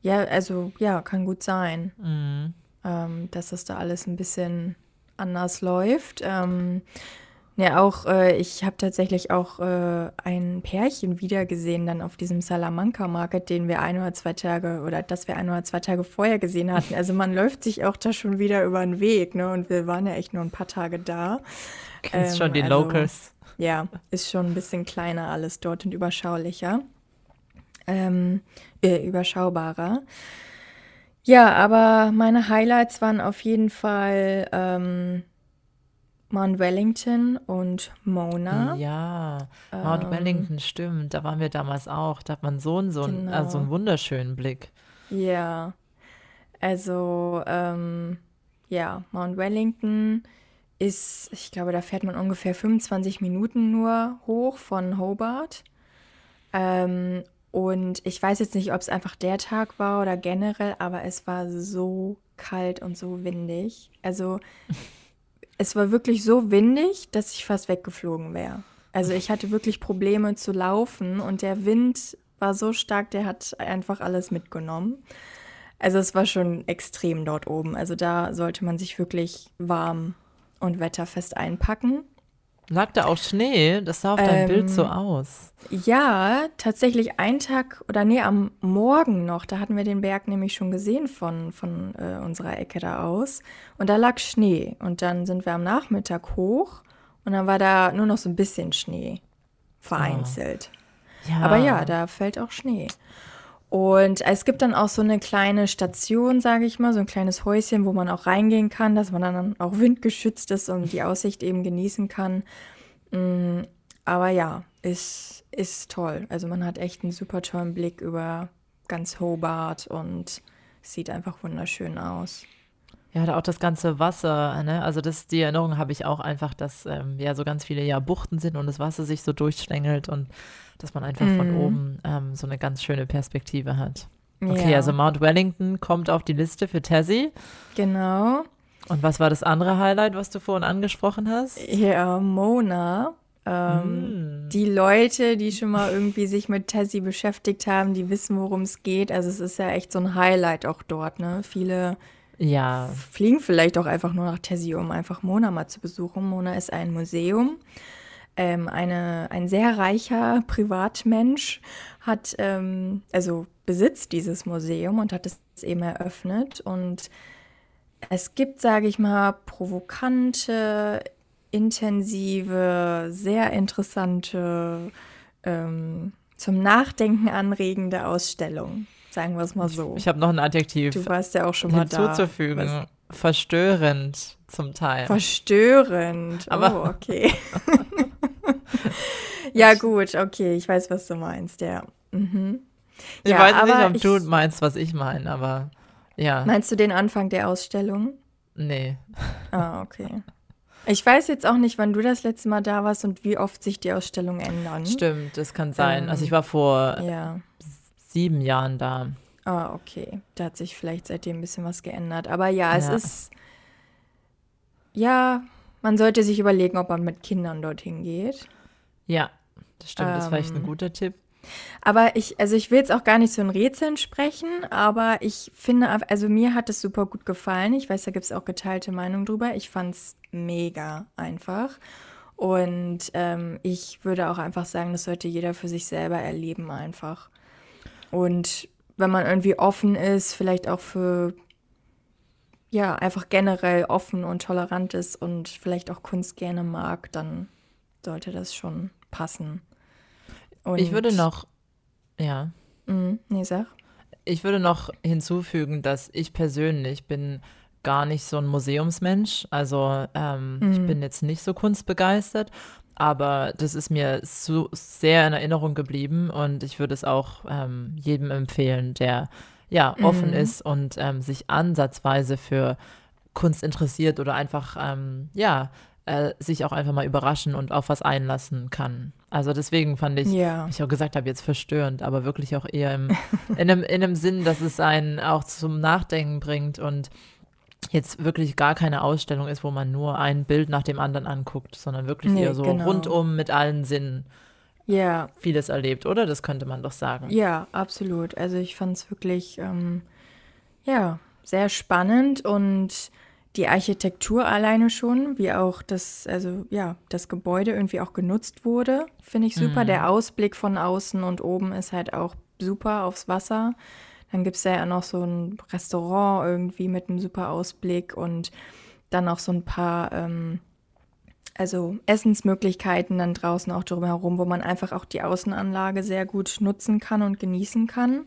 ja, also, ja, kann gut sein. Mm ähm, dass das da alles ein bisschen anders läuft. Ähm, ja, auch äh, ich habe tatsächlich auch äh, ein Pärchen wiedergesehen dann auf diesem Salamanca Market, den wir ein oder zwei Tage oder das wir ein oder zwei Tage vorher gesehen hatten. Also man läuft sich auch da schon wieder über den Weg, ne? Und wir waren ja echt nur ein paar Tage da. Kennst ähm, schon die also, Locals. Ja, ist schon ein bisschen kleiner alles dort und überschaulicher. Ähm, äh, überschaubarer. Ja, aber meine Highlights waren auf jeden Fall ähm, Mount Wellington und Mona. Ja, Mount ähm, Wellington stimmt. Da waren wir damals auch. Da hat man so einen, so einen, genau. also einen wunderschönen Blick. Ja, also ähm, ja, Mount Wellington ist, ich glaube, da fährt man ungefähr 25 Minuten nur hoch von Hobart. Und ich weiß jetzt nicht, ob es einfach der Tag war oder generell, aber es war so kalt und so windig. Also es war wirklich so windig, dass ich fast weggeflogen wäre. Also ich hatte wirklich Probleme zu laufen und der Wind war so stark, der hat einfach alles mitgenommen. Also es war schon extrem dort oben. Also da sollte man sich wirklich warm und wetterfest einpacken. Lag da auch Schnee? Das sah auf deinem Ähm, Bild so aus. Ja, tatsächlich einen Tag oder nee, am Morgen noch, da hatten wir den Berg nämlich schon gesehen von, von äh, unserer Ecke da aus. Und da lag Schnee. Und dann sind wir am Nachmittag hoch und dann war da nur noch so ein bisschen Schnee. Vereinzelt. Ja. Aber ja, da fällt auch Schnee. Und es gibt dann auch so eine kleine Station, sage ich mal, so ein kleines Häuschen, wo man auch reingehen kann, dass man dann auch windgeschützt ist und die Aussicht eben genießen kann. Mm, Aber ja, ist, ist toll. Also man hat echt einen super tollen Blick über ganz Hobart und sieht einfach wunderschön aus. Ja, da auch das ganze Wasser, ne? Also das, die Erinnerung habe ich auch einfach, dass ähm, ja so ganz viele ja Buchten sind und das Wasser sich so durchschlängelt und dass man einfach von Mhm. oben ähm, so eine ganz schöne Perspektive hat. Okay, Ja, also Mount Wellington kommt auf die Liste für Tassie. genau. Und was war das andere Highlight, was du vorhin angesprochen hast? Ja, Mona. Ähm, Mm. Die Leute, die schon mal irgendwie sich mit Tessie beschäftigt haben, die wissen, worum es geht. Also es ist ja echt so ein Highlight auch dort, ne? Viele Ja, fliegen vielleicht auch einfach nur nach Tessie, um einfach Mona mal zu besuchen. Mona ist ein Museum. Ähm, eine, ein sehr reicher Privatmensch hat, ähm, also besitzt dieses Museum und hat es eben eröffnet. Und es gibt, sage ich mal, provokante, intensive, sehr interessante, ähm, zum Nachdenken anregende Ausstellungen. Sagen wir es mal so. ich habe noch ein Adjektiv Du warst ja auch schon mal da. hinzuzufügen. Verstörend zum Teil. Verstörend. Aber- oh, okay. ja, gut, okay, ich weiß, was du meinst, ja. Mhm. ich ja, weiß nicht, ob ich- du meinst, was ich meine, aber ja, Meinst du den Anfang der Ausstellung? nee. Ah, okay. Ich weiß jetzt auch nicht, wann du das letzte Mal da warst und wie oft sich die Ausstellungen ändern. Stimmt, das kann sein. also Ähm, ich war vor Ja. Sieben Jahren da. Ah, okay. Da hat sich vielleicht seitdem ein bisschen was geändert. Aber ja, es Ja. ist. Ja, man sollte sich überlegen, ob man mit Kindern dorthin geht. Ja, das stimmt, das ist vielleicht ein Ähm, guter Tipp. Aber ich, also ich will jetzt auch gar nicht so in Rätseln sprechen, aber ich finde, also mir hat es super gut gefallen. Ich weiß, da gibt es auch geteilte Meinungen drüber. Ich fand es mega einfach. Und ähm, ich würde auch einfach sagen, das sollte jeder für sich selber erleben einfach. Und wenn man irgendwie offen ist, vielleicht auch für, ja, einfach generell offen und tolerant ist und vielleicht auch Kunst gerne mag, dann sollte das schon passen. Und, Ich würde noch, ja, Mm, nee, sag. ich würde noch hinzufügen, dass ich persönlich bin gar nicht so ein Museumsmensch. Also ähm, ich Mhm. bin jetzt nicht so kunstbegeistert, aber das ist mir so sehr in Erinnerung geblieben und ich würde es auch ähm, jedem empfehlen, der ja offen Mhm. ist und ähm, sich ansatzweise für Kunst interessiert oder einfach ja ja äh, sich auch einfach mal überraschen und auf was einlassen kann. Also deswegen fand ich Ja. ich auch gesagt habe, jetzt verstörend, aber wirklich auch eher im, in, einem, in einem Sinn, dass es einen auch zum Nachdenken bringt und jetzt wirklich gar keine Ausstellung ist, wo man nur ein Bild nach dem anderen anguckt, sondern wirklich Nee, eher so genau. rundum mit allen Sinnen Ja, vieles erlebt, oder? Das könnte man doch sagen. ja, absolut. Also ich fand es wirklich, ähm, ja, sehr spannend und die Architektur alleine schon, wie auch das, also ja, das Gebäude irgendwie auch genutzt wurde, finde ich super. Der Ausblick von außen und oben ist halt auch super aufs Wasser. Dann gibt es ja noch so ein Restaurant irgendwie mit einem super Ausblick und dann auch so ein paar, ähm, also Essensmöglichkeiten dann draußen auch drumherum, wo man einfach auch die Außenanlage sehr gut nutzen kann und genießen kann.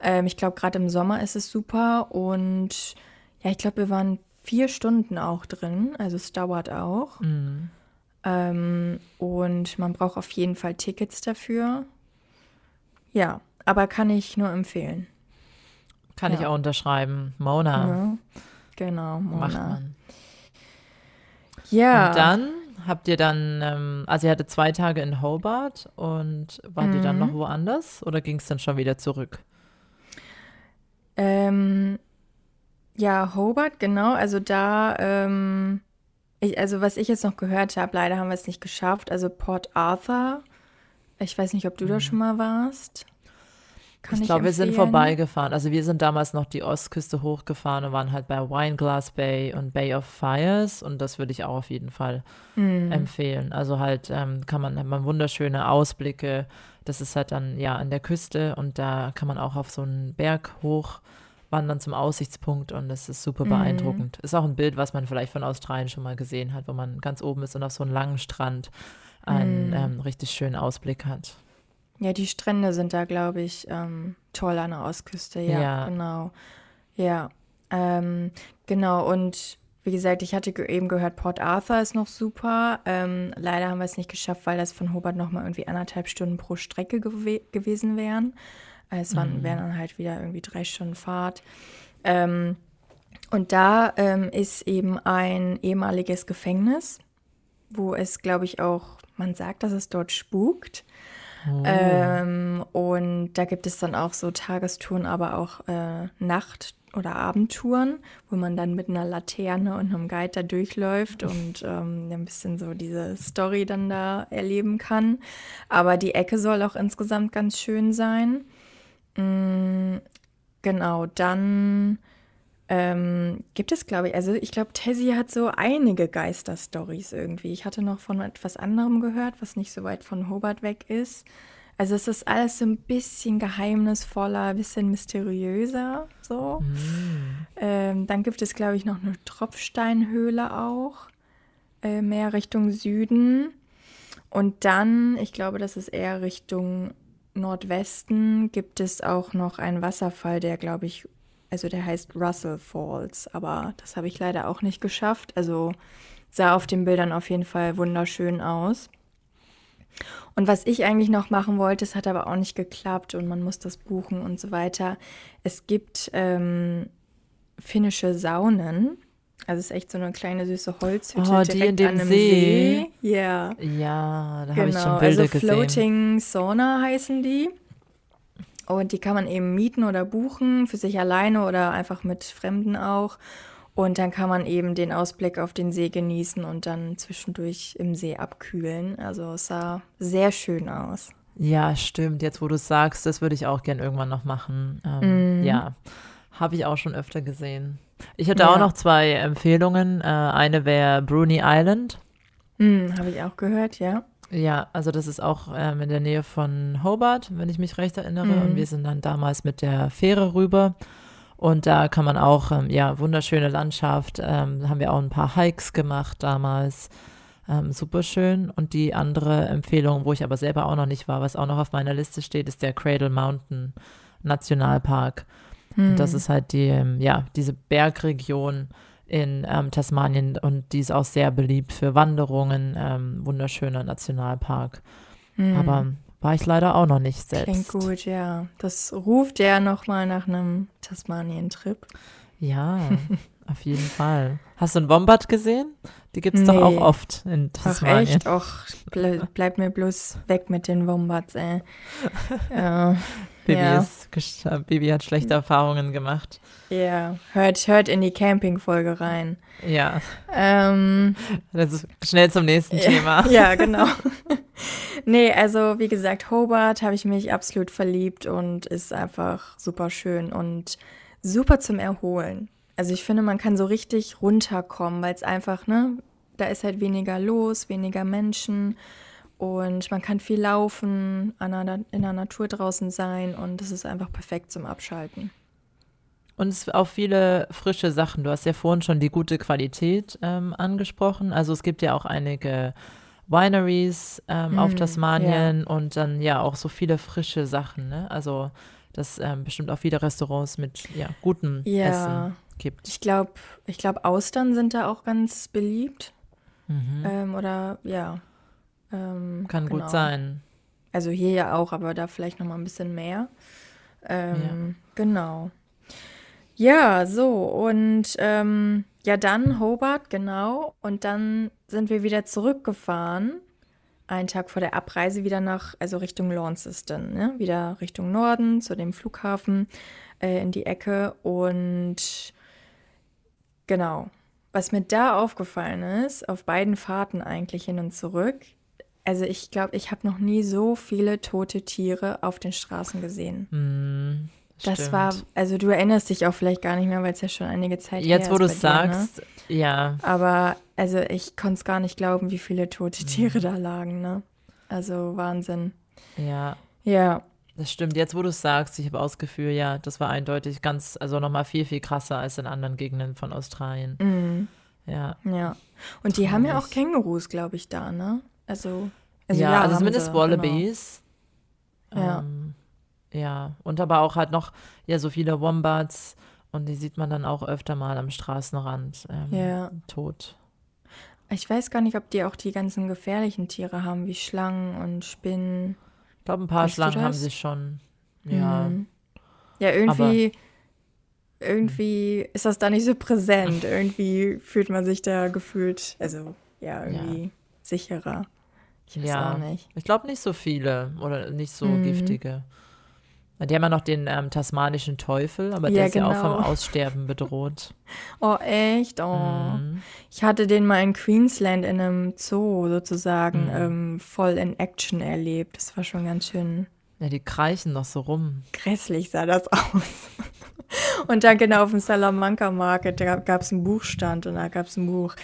Ähm, ich glaube, gerade im Sommer ist es super und ja, ich glaube, wir waren vier Stunden auch drin, also es dauert auch. Mhm. Ähm, und man braucht auf jeden Fall Tickets dafür. Ja, aber kann ich nur empfehlen. Kann ich Ja. auch unterschreiben. Mona Ne? Genau, macht Mona. man. Ja. Und dann habt ihr dann, ähm, also ihr hattet zwei Tage in Hobart und wart ihr dann Mhm. noch woanders oder ging es dann schon wieder zurück? Ähm, ja, Hobart, genau. Also da, ähm, ich, also was ich jetzt noch gehört habe, leider haben wir es nicht geschafft. Also Port Arthur. Ich weiß nicht, ob du da schon mal warst. Kann ich ich glaube, wir sind vorbeigefahren. Also wir sind damals noch die Ostküste hochgefahren und waren halt bei Wineglass Bay und Bay of Fires und das würde ich auch auf jeden Fall Mhm. empfehlen. Also halt ähm, kann man, hat man wunderschöne Ausblicke. Das ist halt dann ja an der Küste und da kann man auch auf so einen Berg hochwandern zum Aussichtspunkt und das ist super Mhm. beeindruckend. Ist auch ein Bild, was man vielleicht von Australien schon mal gesehen hat, wo man ganz oben ist und auf so einem langen Strand einen Mhm. ähm, richtig schönen Ausblick hat. Ja, die Strände sind da, glaube ich, ähm, toll an der Ostküste. Ja, Ja. genau. Ja, ähm, genau. Und wie gesagt, ich hatte eben gehört, Port Arthur ist noch super. Ähm, leider haben wir es nicht geschafft, weil das von Hobart nochmal irgendwie anderthalb Stunden pro Strecke gewe gewesen wären. Äh, Es waren, wären dann halt wieder irgendwie drei Stunden Fahrt. Ähm, und da ähm, ist eben ein ehemaliges Gefängnis, wo es, glaube ich, auch, man sagt, dass es dort spukt. Oh. Ähm, und da gibt es dann auch so Tagestouren, aber auch äh, Nacht- oder Abendtouren, wo man dann mit einer Laterne und einem Guide da durchläuft und ähm, ein bisschen so diese Story dann da erleben kann. Aber die Ecke soll auch insgesamt ganz schön sein. Mm, genau, dann ähm, gibt es, glaube ich, also ich glaube, Tessie hat so einige Geisterstories irgendwie. Ich hatte noch von etwas anderem gehört, was nicht so weit von Hobart weg ist. Also es ist alles so ein bisschen geheimnisvoller, ein bisschen mysteriöser, so. Ähm, dann gibt es, glaube ich, noch eine Tropfsteinhöhle auch, äh, mehr Richtung Süden. Und dann, ich glaube, das ist eher Richtung Nordwesten, gibt es auch noch einen Wasserfall, der, glaube ich, also der heißt Russell Falls, aber das habe ich leider auch nicht geschafft. Also sah auf den Bildern auf jeden Fall wunderschön aus. Und was ich eigentlich noch machen wollte, es hat aber auch nicht geklappt und man muss das buchen und so weiter. Es gibt ähm, finnische Saunen. Also es ist echt so eine kleine süße Holzhütte Oh, die direkt in dem an einem See. Ja, Ja, da habe ich genau. schon Bilder also gesehen. Floating Sauna heißen die. Und die kann man eben mieten oder buchen, für sich alleine oder einfach mit Fremden auch. Und dann kann man eben den Ausblick auf den See genießen und dann zwischendurch im See abkühlen. Also es sah sehr schön aus. Ja, stimmt. Jetzt, wo du es sagst, das würde ich auch gern irgendwann noch machen. Ähm, Mhm. Ja, habe ich auch schon öfter gesehen. Ich hätte Ja. auch noch zwei Empfehlungen. Äh, eine wäre Bruni Island. Hm, Habe ich auch gehört, ja. Ja, also das ist auch ähm, in der Nähe von Hobart, wenn ich mich recht erinnere. Mhm. Und wir sind dann damals mit der Fähre rüber. Und da kann man auch, ähm, ja, wunderschöne Landschaft. Ähm, da haben wir auch ein paar Hikes gemacht damals. Ähm, super schön. Und die andere Empfehlung, wo ich aber selber auch noch nicht war, was auch noch auf meiner Liste steht, ist der Cradle Mountain Nationalpark. Und das ist halt die, ähm, ja, diese Bergregion in ähm, Tasmanien und die ist auch sehr beliebt für Wanderungen. Ähm, wunderschöner Nationalpark. Aber war ich leider auch noch nicht selbst. Klingt gut, ja. Das ruft ja nochmal nach einem Tasmanien-Trip. Ja, auf jeden Fall. Hast du einen Wombat gesehen? Die gibt es doch Nee. auch oft in Ach Tasmanien. echt? Och, ble bleib mir bloß weg mit den Wombats, ey. ja. Bibi, ja. ist, Bibi hat schlechte Erfahrungen gemacht. Ja, hört, hört in die Camping-Folge rein. Ja, Ähm, also schnell zum nächsten Thema. ja, genau. nee, also wie gesagt, Hobart habe ich mich absolut verliebt und ist einfach super schön und super zum Erholen. Also ich finde, man kann so richtig runterkommen, weil es einfach, ne, da ist halt weniger los, weniger Menschen und man kann viel laufen, in der Natur draußen sein und das ist einfach perfekt zum Abschalten. Und es auch viele frische Sachen. Du hast ja vorhin schon die gute Qualität ähm, angesprochen. Also es gibt ja auch einige Wineries ähm, auf Mm, Tasmanien und dann ja auch so viele frische Sachen. Ne? Also dass ähm, bestimmt auch viele Restaurants mit ja, gutem Ja. Essen gibt. Ich glaube, ich glaube, Austern sind da auch ganz beliebt. Mhm. Ähm, oder ja. Ähm, Kann genau. gut sein. Also hier ja auch, aber da vielleicht noch mal ein bisschen mehr. Ähm, Genau. Ja, so und ähm, ja dann Hobart, genau. Und dann sind wir wieder zurückgefahren. Einen Tag vor der Abreise wieder nach, also Richtung Launceston, ne? Wieder Richtung Norden zu dem Flughafen äh, in die Ecke. Und genau, was mir da aufgefallen ist, auf beiden Fahrten eigentlich hin und zurück, also ich glaube, ich habe noch nie so viele tote Tiere auf den Straßen gesehen. Hm, Das stimmt. war, also du erinnerst dich auch vielleicht gar nicht mehr, weil es ja schon einige Zeit Jetzt, her wo du ist es ne? sagst, ja. Aber also ich konnte es gar nicht glauben, wie viele tote Mhm. Tiere da lagen, ne? Also Wahnsinn. Ja, Ja, das stimmt. Jetzt, wo du es sagst, ich habe ausgeführt, ja, das war eindeutig ganz, also nochmal viel, viel krasser als in anderen Gegenden von Australien. mhm. Ja. ja. Und die haben ja auch. Kängurus, glaube ich, da, ne? Also, also ja, also haben zumindest sie, Wallabies. Ja. Ähm, ja, und aber auch halt noch, ja, so viele Wombats und die sieht man dann auch öfter mal am Straßenrand ähm, Ja. tot. Genau. Ich weiß gar nicht, ob die auch die ganzen gefährlichen Tiere haben, wie Schlangen und Spinnen. Ich glaube, ein paar Weißt Schlangen haben sie schon. Ja. Mhm. Ja, irgendwie, irgendwie ist das da nicht so präsent. irgendwie fühlt man sich da gefühlt, also ja, irgendwie sicherer. Ich weiß Ja. auch nicht. Ich glaube nicht so viele oder nicht so Mhm. giftige. Die haben ja noch den ähm, tasmanischen Teufel, aber der Ja, ist ja auch vom genau. Aussterben bedroht. Oh, echt? Oh. Mhm. Ich hatte den mal in Queensland in einem Zoo sozusagen Mhm. ähm, voll in Action erlebt. Das war schon ganz schön Ja, die kreischen noch so rum. grässlich sah das aus. Und dann genau auf dem Salamanca Market, da gab es einen Buchstand und da gab es ein Buch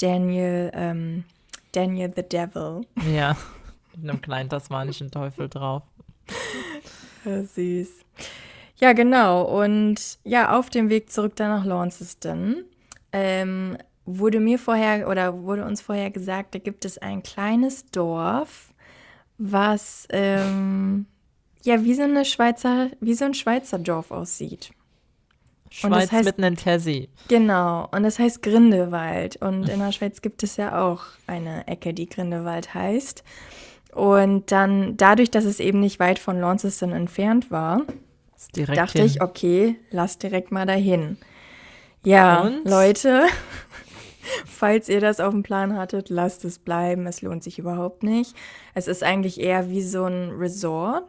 Daniel, ähm, Daniel the Devil. Ja, mit einem kleinen tasmanischen Teufel drauf. Ja, süß. Ja, genau. Und ja, auf dem Weg zurück dann nach Launceston ähm, wurde mir vorher oder wurde uns vorher gesagt, da gibt es ein kleines Dorf, was ähm, ja wie so eine Schweizer, wie so ein Schweizer Dorf aussieht. Und das Schweiz heißt- mitten in Tessie. Genau, und das heißt Grindewald. Und in der Schweiz gibt es ja auch eine Ecke, die Grindewald heißt. Und dann, dadurch, dass es eben nicht weit von Launceston entfernt war, dachte hin. ich, okay, lass direkt mal dahin. Ja, Und? Leute, falls ihr das auf dem Plan hattet, lasst es bleiben. Es lohnt sich überhaupt nicht. Es ist eigentlich eher wie so ein Resort.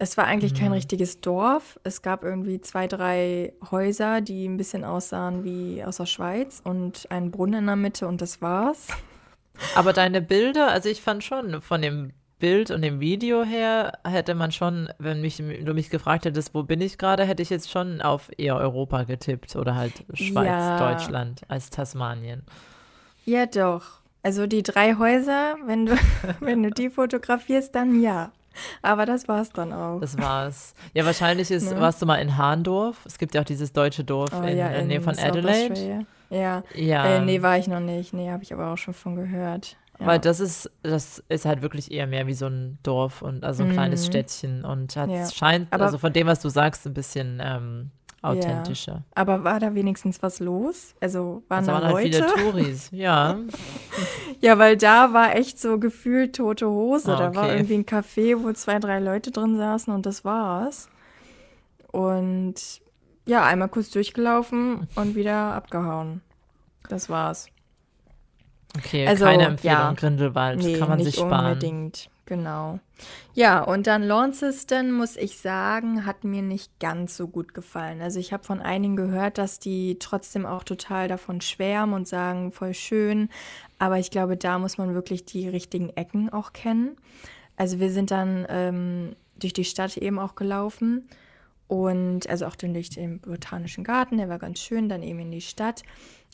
Es war eigentlich Mhm. kein richtiges Dorf. Es gab irgendwie zwei, drei Häuser, die ein bisschen aussahen wie aus der Schweiz und einen Brunnen in der Mitte und das war's. Aber deine Bilder, also ich fand schon von dem Bild und dem Video her, hätte man schon, wenn mich, du mich gefragt hättest, wo bin ich gerade, hätte ich jetzt schon auf eher Europa getippt oder halt Schweiz, Ja. Deutschland als Tasmanien. Ja, doch. Also die drei Häuser, wenn du, wenn du die fotografierst, dann ja. Aber das war's dann auch. Das war's. Ja, wahrscheinlich ist, Ne? warst du mal in Hahndorf. Es gibt ja auch dieses deutsche Dorf Oh, in, ja, in Nähe von South Adelaide. Australia. Ja. Ja, Äh, nee, war ich noch nicht. Nee, habe ich aber auch schon von gehört. Ja. weil das ist, das ist halt wirklich eher mehr wie so ein Dorf und also ein kleines Mhm. Städtchen und hat, Ja. scheint, Aber- also von dem, was du sagst, ein bisschen ähm, authentischer. aber war da wenigstens was los? Also waren Also da waren halt Leute? viele Touris, ja. Ja, weil da war echt so gefühlt tote Hose. Ah, Da war okay. irgendwie ein Café, wo zwei, drei Leute drin saßen und das war's. Und ja, einmal kurz durchgelaufen und wieder abgehauen. Das war's. Okay, Also, keine Empfehlung, ja. Grindelwald, Nee, kann man sich sparen. unbedingt. Genau. Ja, und dann Launceston, muss ich sagen, hat mir nicht ganz so gut gefallen. Also ich habe von einigen gehört, dass die trotzdem auch total davon schwärmen und sagen, voll schön. Aber ich glaube, da muss man wirklich die richtigen Ecken auch kennen. Also wir sind dann ähm, durch die Stadt eben auch gelaufen. Und also auch dann durch den Botanischen Garten, der war ganz schön, dann eben in die Stadt.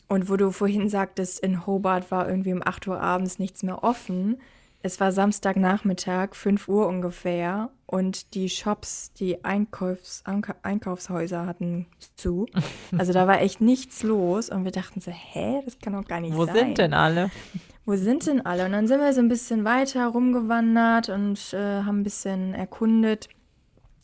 Und wo du vorhin sagtest, in Hobart war irgendwie um 8 Uhr abends nichts mehr offen. Es war Samstagnachmittag, 5 Uhr ungefähr. Und die Shops, die Einkaufs Einkaufshäuser hatten zu. Also da war echt nichts los. Und wir dachten so, hä, das kann doch gar nicht Wo sein. sind denn alle? Wo sind denn alle? Und dann sind wir so ein bisschen weiter rumgewandert und äh, haben ein bisschen erkundet.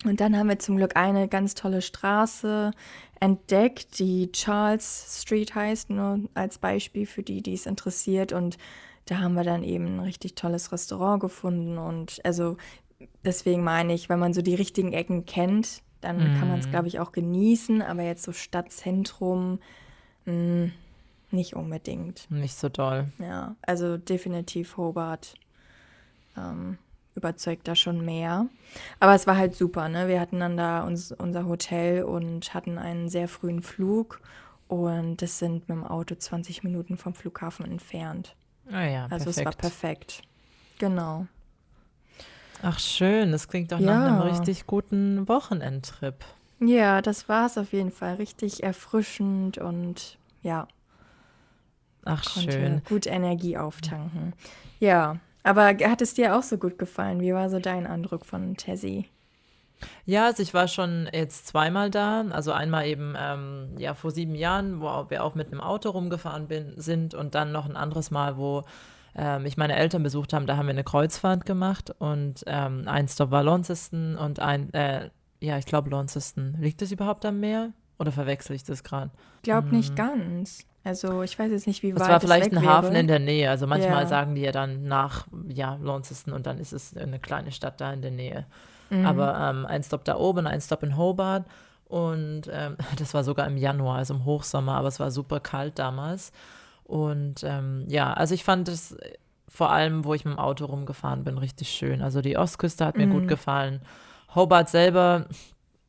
Und dann haben wir zum Glück eine ganz tolle Straße entdeckt, die Charles Street heißt, nur als Beispiel für die, die es interessiert. Und da haben wir dann eben ein richtig tolles Restaurant gefunden. Und also deswegen meine ich, wenn man so die richtigen Ecken kennt, dann kann man es, glaube ich, auch genießen. Aber jetzt so Stadtzentrum, mh, nicht unbedingt. Nicht so doll. Ja, also definitiv Hobart ähm, überzeugt da schon mehr. Aber es war halt super, ne? Wir hatten dann da uns, unser Hotel und hatten einen sehr frühen Flug und das sind mit dem Auto 20 Minuten vom Flughafen entfernt. Ah ja, Also es war perfekt. perfekt. Genau. Ach schön, das klingt doch nach Ja. einem richtig guten Wochenendtrip. Ja, das war es auf jeden Fall. Richtig erfrischend und ja, Ach konnte schön. gut Energie auftanken. Ja, aber hat es dir auch so gut gefallen? Wie war so dein Eindruck von Tessie? Ja, also ich war schon jetzt zweimal da. Also einmal eben ähm, ja vor sieben Jahren, wo wir auch mit einem Auto rumgefahren bin, sind und dann noch ein anderes Mal, wo ähm, ich meine Eltern besucht haben. Da haben wir eine Kreuzfahrt gemacht und ähm, ein Stop war Launceston und ein, äh, ja, ich glaube Launceston. Liegt das überhaupt am Meer oder verwechsel ich das gerade? Ich glaube nicht ganz. Also ich weiß jetzt nicht, wie Es weit war es vielleicht weg ein Hafen wäre. in der Nähe. Also manchmal Ja. sagen die ja dann nach, ja, Launceston und dann ist es eine kleine Stadt da in der Nähe. Mhm. Aber ähm, ein Stop da oben, ein Stop in Hobart. Und ähm, das war sogar im Januar, also im Hochsommer, aber es war super kalt damals. Und ähm, ja, also ich fand es äh, vor allem, wo ich mit dem Auto rumgefahren bin, richtig schön. Also die Ostküste hat mir Mhm. gut gefallen. Hobart selber,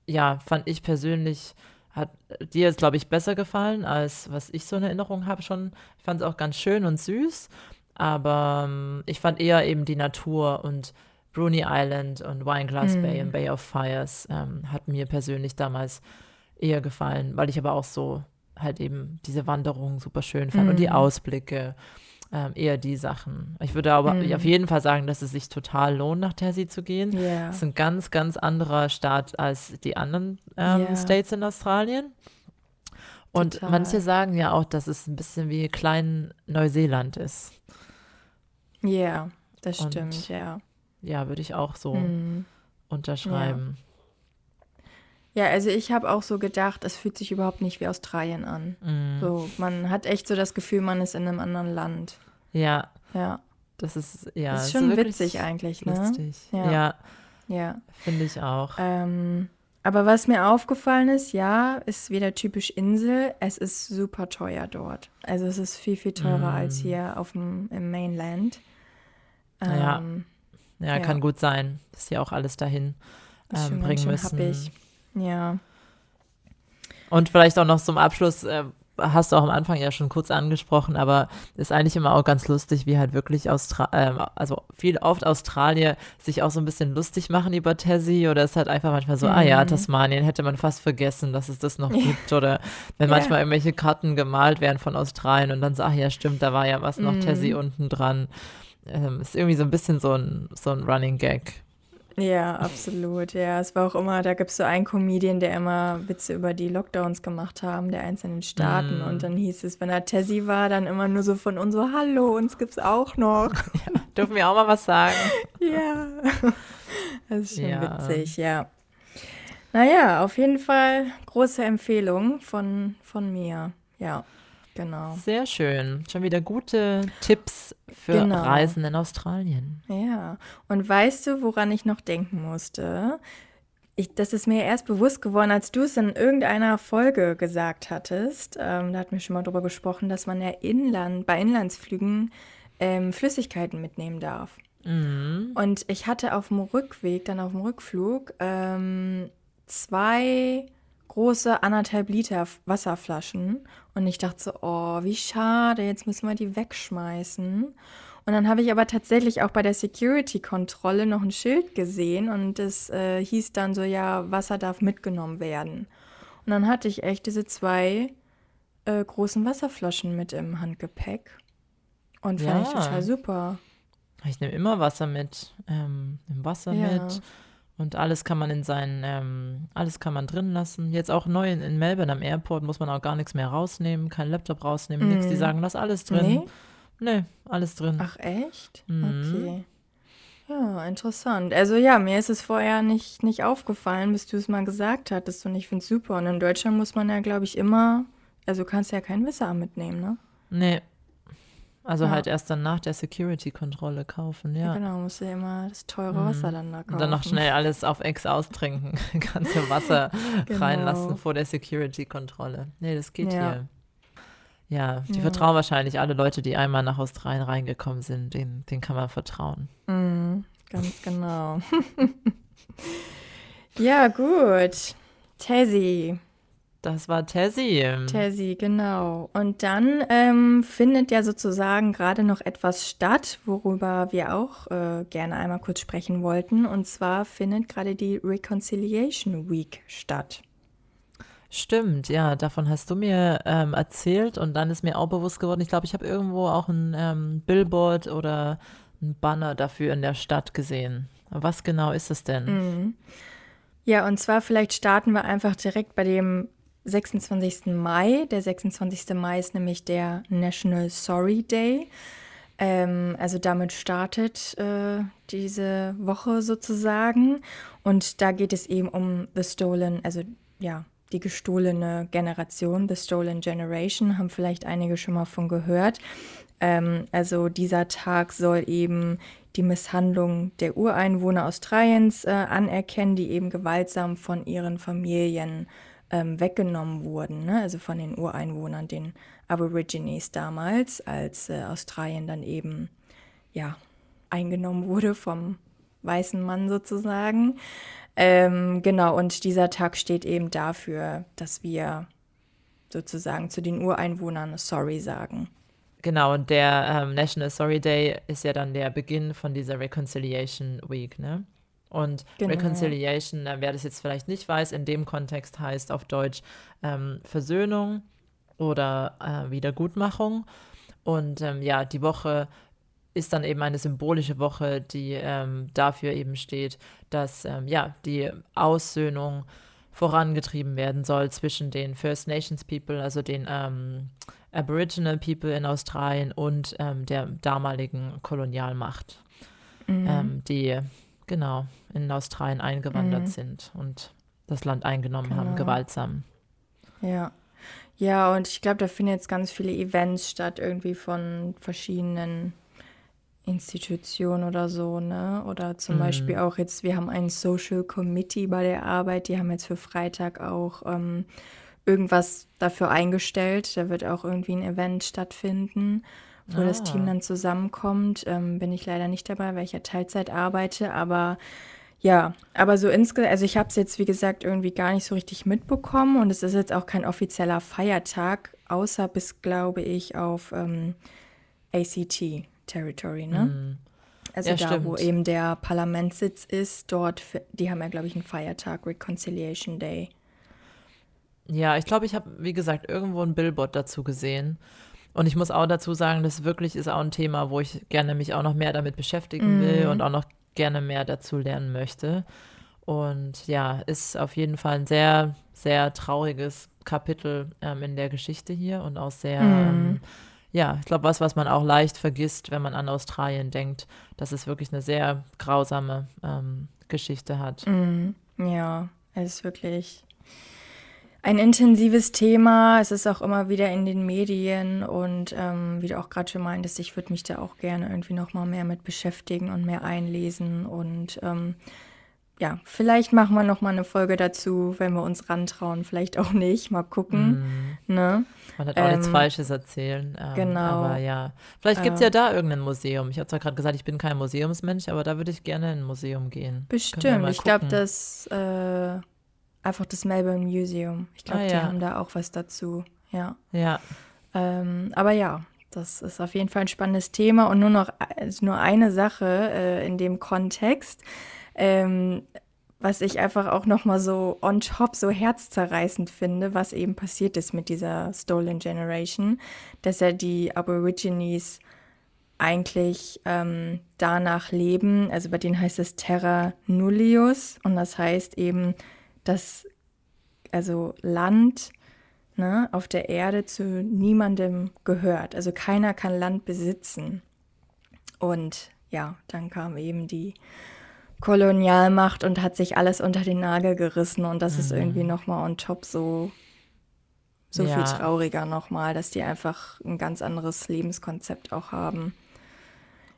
ja, fand ich persönlich, hat dir jetzt, glaube ich, besser gefallen, als was ich so in Erinnerung habe schon. Ich fand es auch ganz schön und süß. Aber ähm, ich fand eher eben die Natur und Bruni Island und Wineglass Bay Mhm. und Bay of Fires ähm, hat mir persönlich damals eher gefallen, weil ich aber auch so halt eben diese Wanderung super schön fand und die Mhm. Ausblicke, ähm, eher die Sachen. Ich würde aber Mhm. auf jeden Fall sagen, dass es sich total lohnt, nach Tassie zu gehen. Ja. Es ist ein ganz, ganz anderer Staat als die anderen ähm, Ja. States in Australien. Und Total. manche sagen ja auch, dass es ein bisschen wie klein Neuseeland ist. Ja, das Und stimmt, ja. Ja, würde ich auch so Mhm. unterschreiben. Ja, also ich habe auch so gedacht, es fühlt sich überhaupt nicht wie Australien an. Mhm. So, man hat echt so das Gefühl, man ist in einem anderen Land. Ja, Ja, das ist ja das ist schon wirklich witzig eigentlich, ne? Lustig. Ja. Ja, Ja. finde ich auch. Ähm, aber was mir aufgefallen ist, ja, ist wieder typisch Insel. Es ist super teuer dort. Also es ist viel, viel teurer Mm. als hier auf dem im Mainland. Ja. Ähm, ja, ja. kann gut sein, dass sie auch alles dahin ähm, bringen müssen. happig. Ja. Und vielleicht auch noch zum Abschluss, äh, hast du auch am Anfang ja schon kurz angesprochen, aber ist eigentlich immer auch ganz lustig, wie halt wirklich Austra ähm, also viel oft Australier sich auch so ein bisschen lustig machen über Tassie oder es ist halt einfach manchmal so, ah ja, Mhm. Tasmanien hätte man fast vergessen, dass es das noch gibt oder wenn Ja. manchmal irgendwelche Karten gemalt werden von Australien und dann so, ach ja, stimmt, da war ja was noch Mhm. Tassie unten dran. Ähm, ist irgendwie so ein bisschen so ein, so ein Running Gag. Ja, absolut. Ja, es war auch immer, da gibt es so einen Comedian, der immer Witze über die Lockdowns gemacht haben, der einzelnen Staaten. Mm. Und dann hieß es, wenn er Tessie war, dann immer nur so von uns so, hallo, uns gibt's auch noch. Dürfen wir auch mal was sagen? ja. Das ist schon Ja. witzig, ja. Naja, auf jeden Fall große Empfehlung von, von mir. Ja, genau. Sehr schön. Schon wieder gute Tipps für Genau. Reisen in Australien. Ja, und weißt du, woran ich noch denken musste? Ich, das ist mir erst bewusst geworden, als du es in irgendeiner Folge gesagt hattest. Ähm, da hatten wir schon mal drüber gesprochen, dass man ja inland, bei Inlandsflügen ähm, Flüssigkeiten mitnehmen darf. Mhm. Und ich hatte auf dem Rückweg, dann auf dem Rückflug, ähm, zwei große anderthalb Liter Wasserflaschen. Und ich dachte so, oh, wie schade, jetzt müssen wir die wegschmeißen. Und dann habe ich aber tatsächlich auch bei der Security-Kontrolle noch ein Schild gesehen und es äh, hieß dann so, ja, Wasser darf mitgenommen werden. Und dann hatte ich echt diese zwei äh, großen Wasserflaschen mit im Handgepäck. Und fand ich Ja. total super. Ich nehme immer Wasser mit, ähm, nimm Wasser Ja. mit und alles kann man in seinen, ähm, alles kann man drin lassen. Jetzt auch neu in, in Melbourne am Airport muss man auch gar nichts mehr rausnehmen, kein Laptop rausnehmen, nichts. Die Mhm. sagen, lass alles drin. Nee? Nee, alles drin. Ach echt? Mhm. Okay. Ja, interessant. Also ja, mir ist es vorher nicht, nicht aufgefallen, bis du es mal gesagt hattest und ich finde es super. Und in Deutschland muss man ja, glaube ich, immer, also kannst ja kein Wasser mitnehmen, ne? Nee. Also Ja. halt erst dann nach der Security-Kontrolle kaufen, ja. Genau, musst du ja immer das teure Mhm. Wasser dann da kaufen. Und dann noch schnell alles auf Ex austrinken. Ganze Wasser Genau. reinlassen vor der Security-Kontrolle. Nee, das geht Ja. hier. Ja, die vertrauen wahrscheinlich alle Leute, die einmal nach Australien reingekommen sind. Den, den kann man vertrauen. Mhm, ganz genau. ja, gut. Tessie. Das war Tessie. Tessie, genau. Und dann ähm, findet ja sozusagen gerade noch etwas statt, worüber wir auch äh, gerne einmal kurz sprechen wollten. Und zwar findet gerade die Reconciliation Week statt. Stimmt, ja, davon hast du mir ähm, erzählt und dann ist mir auch bewusst geworden, ich glaube, ich habe irgendwo auch ein ähm, Billboard oder ein Banner dafür in der Stadt gesehen. Was genau ist es denn? Mhm. Ja, und zwar vielleicht starten wir einfach direkt bei dem 26. Mai. Der 26. Mai ist nämlich der National Sorry Day. Ähm, also damit startet äh, diese Woche sozusagen. Und da geht es eben um The Stolen, also ja, die gestohlene Generation, The Stolen Generation, haben vielleicht einige schon mal von gehört. Ähm, also dieser Tag soll eben die Misshandlung der Ureinwohner Australiens äh, anerkennen, die eben gewaltsam von ihren Familien ähm, weggenommen wurden, ne? also von den Ureinwohnern, den Aborigines damals, als äh, Australien dann eben ja eingenommen wurde vom weißen Mann sozusagen. Ähm, genau, und dieser Tag steht eben dafür, dass wir sozusagen zu den Ureinwohnern Sorry sagen. Genau, und der ähm, National Sorry Day ist ja dann der Beginn von dieser Reconciliation Week, ne? Und genau. Reconciliation, äh, wer das jetzt vielleicht nicht weiß, in dem Kontext heißt auf Deutsch ähm, Versöhnung oder äh, Wiedergutmachung. Und ähm, ja, die Woche ist dann eben eine symbolische Woche, die ähm, dafür eben steht, dass ähm, ja die Aussöhnung vorangetrieben werden soll zwischen den First Nations People, also den ähm, Aboriginal People in Australien und ähm, der damaligen Kolonialmacht, mhm. Ähm, die genau in Australien eingewandert mhm. sind und das Land eingenommen genau. haben, gewaltsam. Ja. Ja, und ich glaube, da finden jetzt ganz viele Events statt, irgendwie von verschiedenen Institutionen oder so, ne? Oder zum mhm. Beispiel auch jetzt, wir haben ein Social Committee bei der Arbeit, die haben jetzt für Freitag auch ähm, irgendwas dafür eingestellt. Da wird auch irgendwie ein Event stattfinden wo ah. das Team dann zusammenkommt. Ähm, bin ich leider nicht dabei, weil ich ja Teilzeit arbeite, aber ja, aber so insgesamt, also ich habe es jetzt, wie gesagt, irgendwie gar nicht so richtig mitbekommen und es ist jetzt auch kein offizieller Feiertag, außer bis, glaube ich, auf ähm, ACT Territory, ne? Mm. Also ja, da, stimmt. wo eben der Parlamentssitz ist, dort, die haben ja, glaube ich, einen Feiertag, Reconciliation Day. Ja, ich glaube, ich habe, wie gesagt, irgendwo ein Billboard dazu gesehen. Und ich muss auch dazu sagen, das wirklich ist auch ein Thema, wo ich gerne mich auch noch mehr damit beschäftigen will mhm. und auch noch gerne mehr dazu lernen möchte. Und ja, ist auf jeden Fall ein sehr, sehr trauriges Kapitel ähm, in der Geschichte hier und auch sehr, mhm. ähm, ja, ich glaube, was, was man auch leicht vergisst, wenn man an Australien denkt, dass es wirklich eine sehr grausame ähm, Geschichte hat. Mhm. Ja, es ist wirklich ein intensives Thema. Es ist auch immer wieder in den Medien und ähm, wie du auch gerade schon meintest, ich würde mich da auch gerne irgendwie noch mal mehr mit beschäftigen und mehr einlesen und ähm, ja, vielleicht machen wir noch mal eine Folge dazu, wenn wir uns rantrauen, vielleicht auch nicht, mal gucken. Mm. Ne? Man hat auch ähm, nichts Falsches erzählen. Ähm, genau. Aber ja, vielleicht gibt es äh, ja da irgendein Museum. Ich habe zwar gerade gesagt, ich bin kein Museumsmensch, aber da würde ich gerne in ein Museum gehen. Bestimmt. Ich glaube, dass äh, einfach das Melbourne Museum. Ich glaube, ah, die haben da auch was dazu. Ja. Ja. Ähm, aber ja, das ist auf jeden Fall ein spannendes Thema und nur noch also nur eine Sache äh, in dem Kontext, ähm, was ich einfach auch noch mal so on top so herzzerreißend finde, was eben passiert ist mit dieser Stolen Generation, dass ja die Aborigines eigentlich ähm, danach leben, also bei denen heißt es Terra Nullius und das heißt eben dass also Land ne, auf der Erde zu niemandem gehört. Also keiner kann Land besitzen. Und ja, dann kam eben die Kolonialmacht und hat sich alles unter den Nagel gerissen. Und das mhm. ist irgendwie nochmal on top so, so ja. viel trauriger nochmal, dass die einfach ein ganz anderes Lebenskonzept auch haben.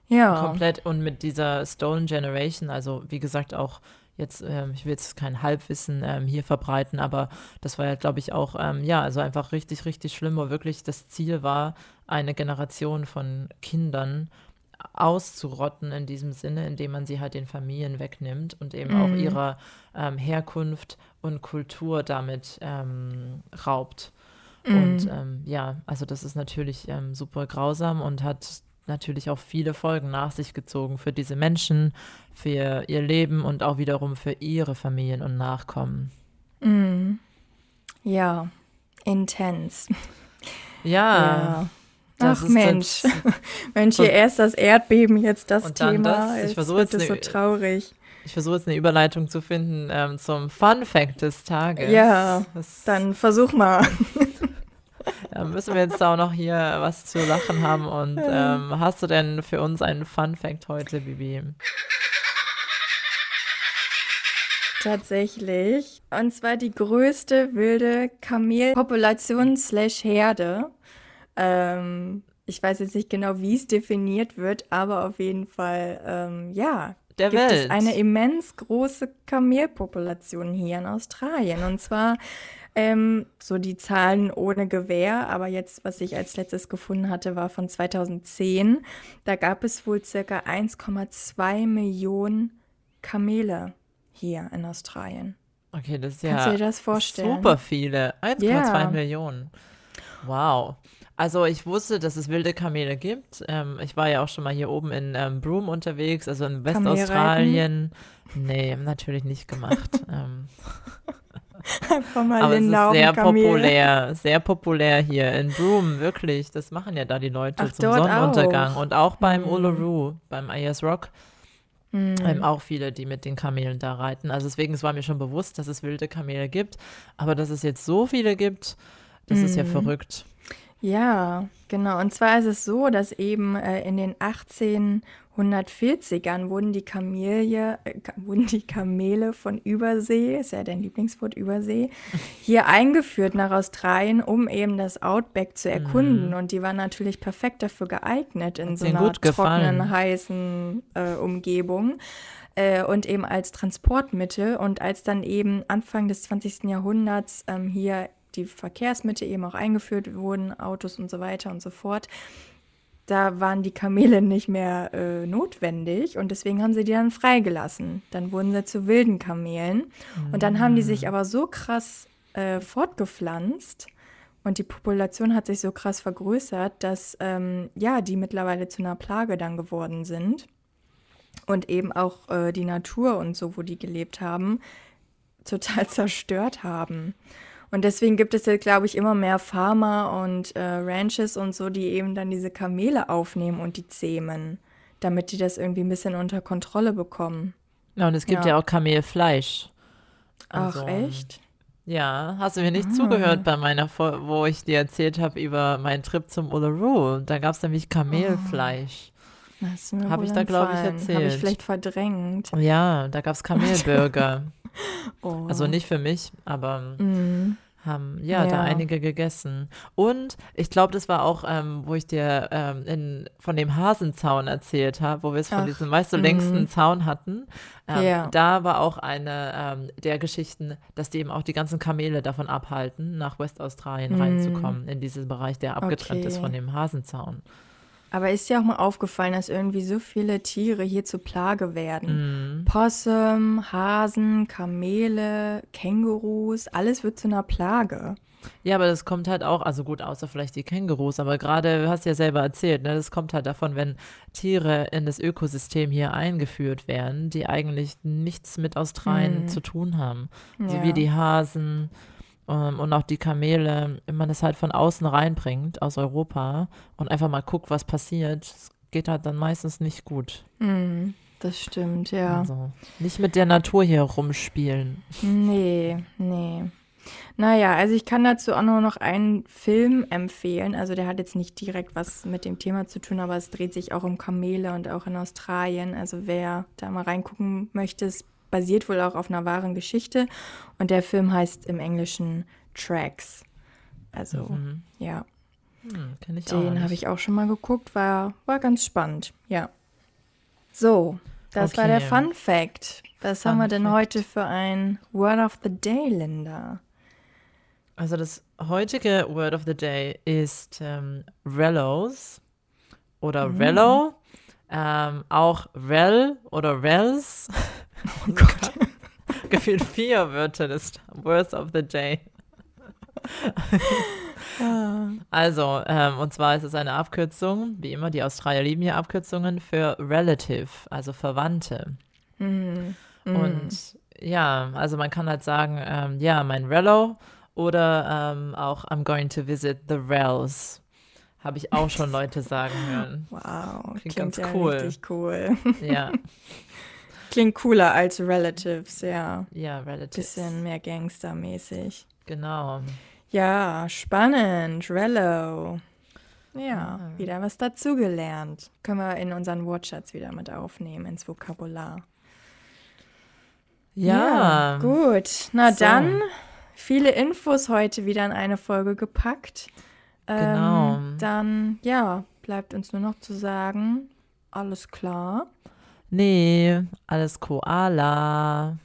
Ja. Komplett. Und mit dieser Stolen Generation, also wie gesagt, auch jetzt, ähm, ich will jetzt kein Halbwissen ähm, hier verbreiten, aber das war ja, glaube ich, auch, ähm, ja, also einfach richtig, richtig schlimm, wo wirklich das Ziel war, eine Generation von Kindern auszurotten in diesem Sinne, indem man sie halt den Familien wegnimmt und eben auch Mhm. ihrer ähm, Herkunft und Kultur damit ähm, raubt. Und Mhm. ähm, ja, also das ist natürlich super grausam und hat natürlich auch viele Folgen nach sich gezogen für diese Menschen, für ihr Leben und auch wiederum für ihre Familien und Nachkommen. Mhm. Ja, intens. Ja, Ja. das Ach Mensch. Mensch, hier Und- erst das Erdbeben, jetzt das Und dann Thema. das. Ich versuche jetzt es so eine- traurig. ich versuche jetzt eine Überleitung zu finden ähm, zum Fun Fact des Tages. Ja, das, Dann versuch mal. Da müssen wir jetzt auch noch hier was zu lachen haben. Und ähm, hast du denn für uns einen Fun Fact heute, Bibi? Tatsächlich. Und zwar die größte wilde Kamelpopulation slash Herde. Ähm, ich weiß jetzt nicht genau, wie es definiert wird, aber auf jeden Fall, ähm, ja, Der gibt Welt. es eine immens große Kamelpopulation hier in Australien. Und zwar ähm, so die Zahlen ohne Gewehr, aber jetzt, was ich als letztes gefunden hatte, war von 2010. Da gab es wohl circa 1,2 Millionen Kamele hier in Australien. Okay, das ist Kannst ja du dir das vorstellen? super viele. 1,2 Ja. Millionen. Wow. Also ich wusste, dass es wilde Kamele gibt. Ähm, ich war ja auch schon mal hier oben in ähm, Broome unterwegs, also in? Westaustralien. Nee, natürlich nicht gemacht. ähm, Einfach mal aber es ist sehr populär, sehr populär hier in Broome, wirklich. Das machen ja da die Leute Ach, zum Sonnenuntergang. auch. Und auch beim Hm. Uluru, beim Ayers Rock, Hm. ähm, auch viele, die mit den Kamelen da reiten. Also deswegen, es war mir schon bewusst, dass es wilde Kamele gibt. Aber dass es jetzt so viele gibt, das ist ja Mhm. verrückt. Ja, genau. Und zwar ist es so, dass eben äh, in den 1840ern wurden die Kamelie, äh, wurden die Kamele von Übersee, ist ja dein Lieblingswort Übersee, hier eingeführt nach Australien, um eben das Outback zu erkunden. Mhm. Und die waren natürlich perfekt dafür geeignet in Hat's so einer trockenen, heißen äh, Umgebung. Äh, und eben als Transportmittel. Und als dann eben Anfang des 20. Jahrhunderts ähm, hier die Verkehrsmittel eben auch eingeführt wurden, Autos und so weiter und so fort, da waren die Kamele nicht mehr äh, notwendig und deswegen haben sie die dann freigelassen. Dann wurden sie zu wilden Kamelen und dann haben die sich aber so krass äh, fortgepflanzt und die Population hat sich so krass vergrößert, dass ähm, ja, die mittlerweile zu einer Plage dann geworden sind und eben auch äh, die Natur und so, wo die gelebt haben, total zerstört haben. Und deswegen gibt es jetzt, glaube ich, immer mehr Farmer und äh, Ranches und so, die eben dann diese Kamele aufnehmen und die zähmen, damit die das irgendwie ein bisschen unter Kontrolle bekommen. Ja, und es gibt Ja. ja, auch Kamelfleisch. Ach, Also, echt? Ja, hast du mir nicht Ah. zugehört bei meiner, Fol- wo ich dir erzählt habe über meinen Trip zum Uluru. Da gab es nämlich Kamelfleisch. Das ist mir Hab wohl ich da, glaub ich, entfallen. Habe erzählt. ich vielleicht verdrängt. Ja, da gab es Kamelburger. Oh. Also nicht für mich, aber Mm. haben ja, da Ja. einige gegessen. Und ich glaube, das war auch, ähm, wo ich dir ähm, in, von dem Hasenzaun erzählt habe, wo wir es von Ach, diesem, weißt du, mhm. längsten Zaun hatten. Ähm, Ja. Da war auch eine ähm, der Geschichten, dass die eben auch die ganzen Kamele davon abhalten, nach Westaustralien Mhm. reinzukommen, in diesen Bereich, der abgetrennt ist Okay. von dem Hasenzaun. Aber ist dir auch mal aufgefallen, dass irgendwie so viele Tiere hier zur Plage werden? Mhm. Possum, Hasen, Kamele, Kängurus, alles wird zu einer Plage. Ja, aber das kommt halt auch, also gut, außer vielleicht die Kängurus, aber gerade, du hast ja selber erzählt, ne, das kommt halt davon, wenn Tiere in das Ökosystem hier eingeführt werden, die eigentlich nichts mit Australien Mhm. zu tun haben. So Ja. wie die Hasen und auch die Kamele, wenn man das halt von außen reinbringt, aus Europa und einfach mal guckt, was passiert, es geht halt dann meistens nicht gut. Mm, das stimmt, ja. Also nicht mit der Natur hier rumspielen. Nee, nee. Naja, also ich kann dazu auch nur noch einen Film empfehlen. Also der hat jetzt nicht direkt was mit dem Thema zu tun, aber es dreht sich auch um Kamele und auch in Australien. Also wer da mal reingucken möchte, es basiert wohl auch auf einer wahren Geschichte. Und der Film heißt im Englischen Tracks. Also Mhm. ja, Hm, den habe ich auch schon mal geguckt. War, war ganz spannend, ja. So, das war der Okay. Fun Fact. Was Fun haben wir denn Fact. heute für ein Word of the Day, Linda? Also das heutige Word of the Day ist ähm, Rellos oder Mhm. Rello. Ähm, auch Rel oder Rels. Oh Gott. Gefühlt vier Wörter des Words of the Day. Also, ähm, und zwar ist es eine Abkürzung, wie immer, die Australier lieben hier Abkürzungen für Relative, also Verwandte. Mhm. Und ja, also man kann halt sagen, ähm, ja, mein Rello oder ähm, auch I'm going to visit the Rels. Habe ich auch schon Leute sagen hören. Wow, Klingt klingt, ganz ja cool. richtig cool. Ja, Klingt cooler als Relatives, ja. ja, Relatives. Bisschen mehr Gangstermäßig. Genau. Ja, spannend. Rello. Ja, Ja. wieder was dazugelernt. Können wir in unseren Wortschatz wieder mit aufnehmen, ins Vokabular. Ja, gut. Na So. dann, viele Infos heute wieder in eine Folge gepackt. Genau. Ähm, dann, ja, bleibt uns nur noch zu sagen, alles klar. Nee, alles Koala.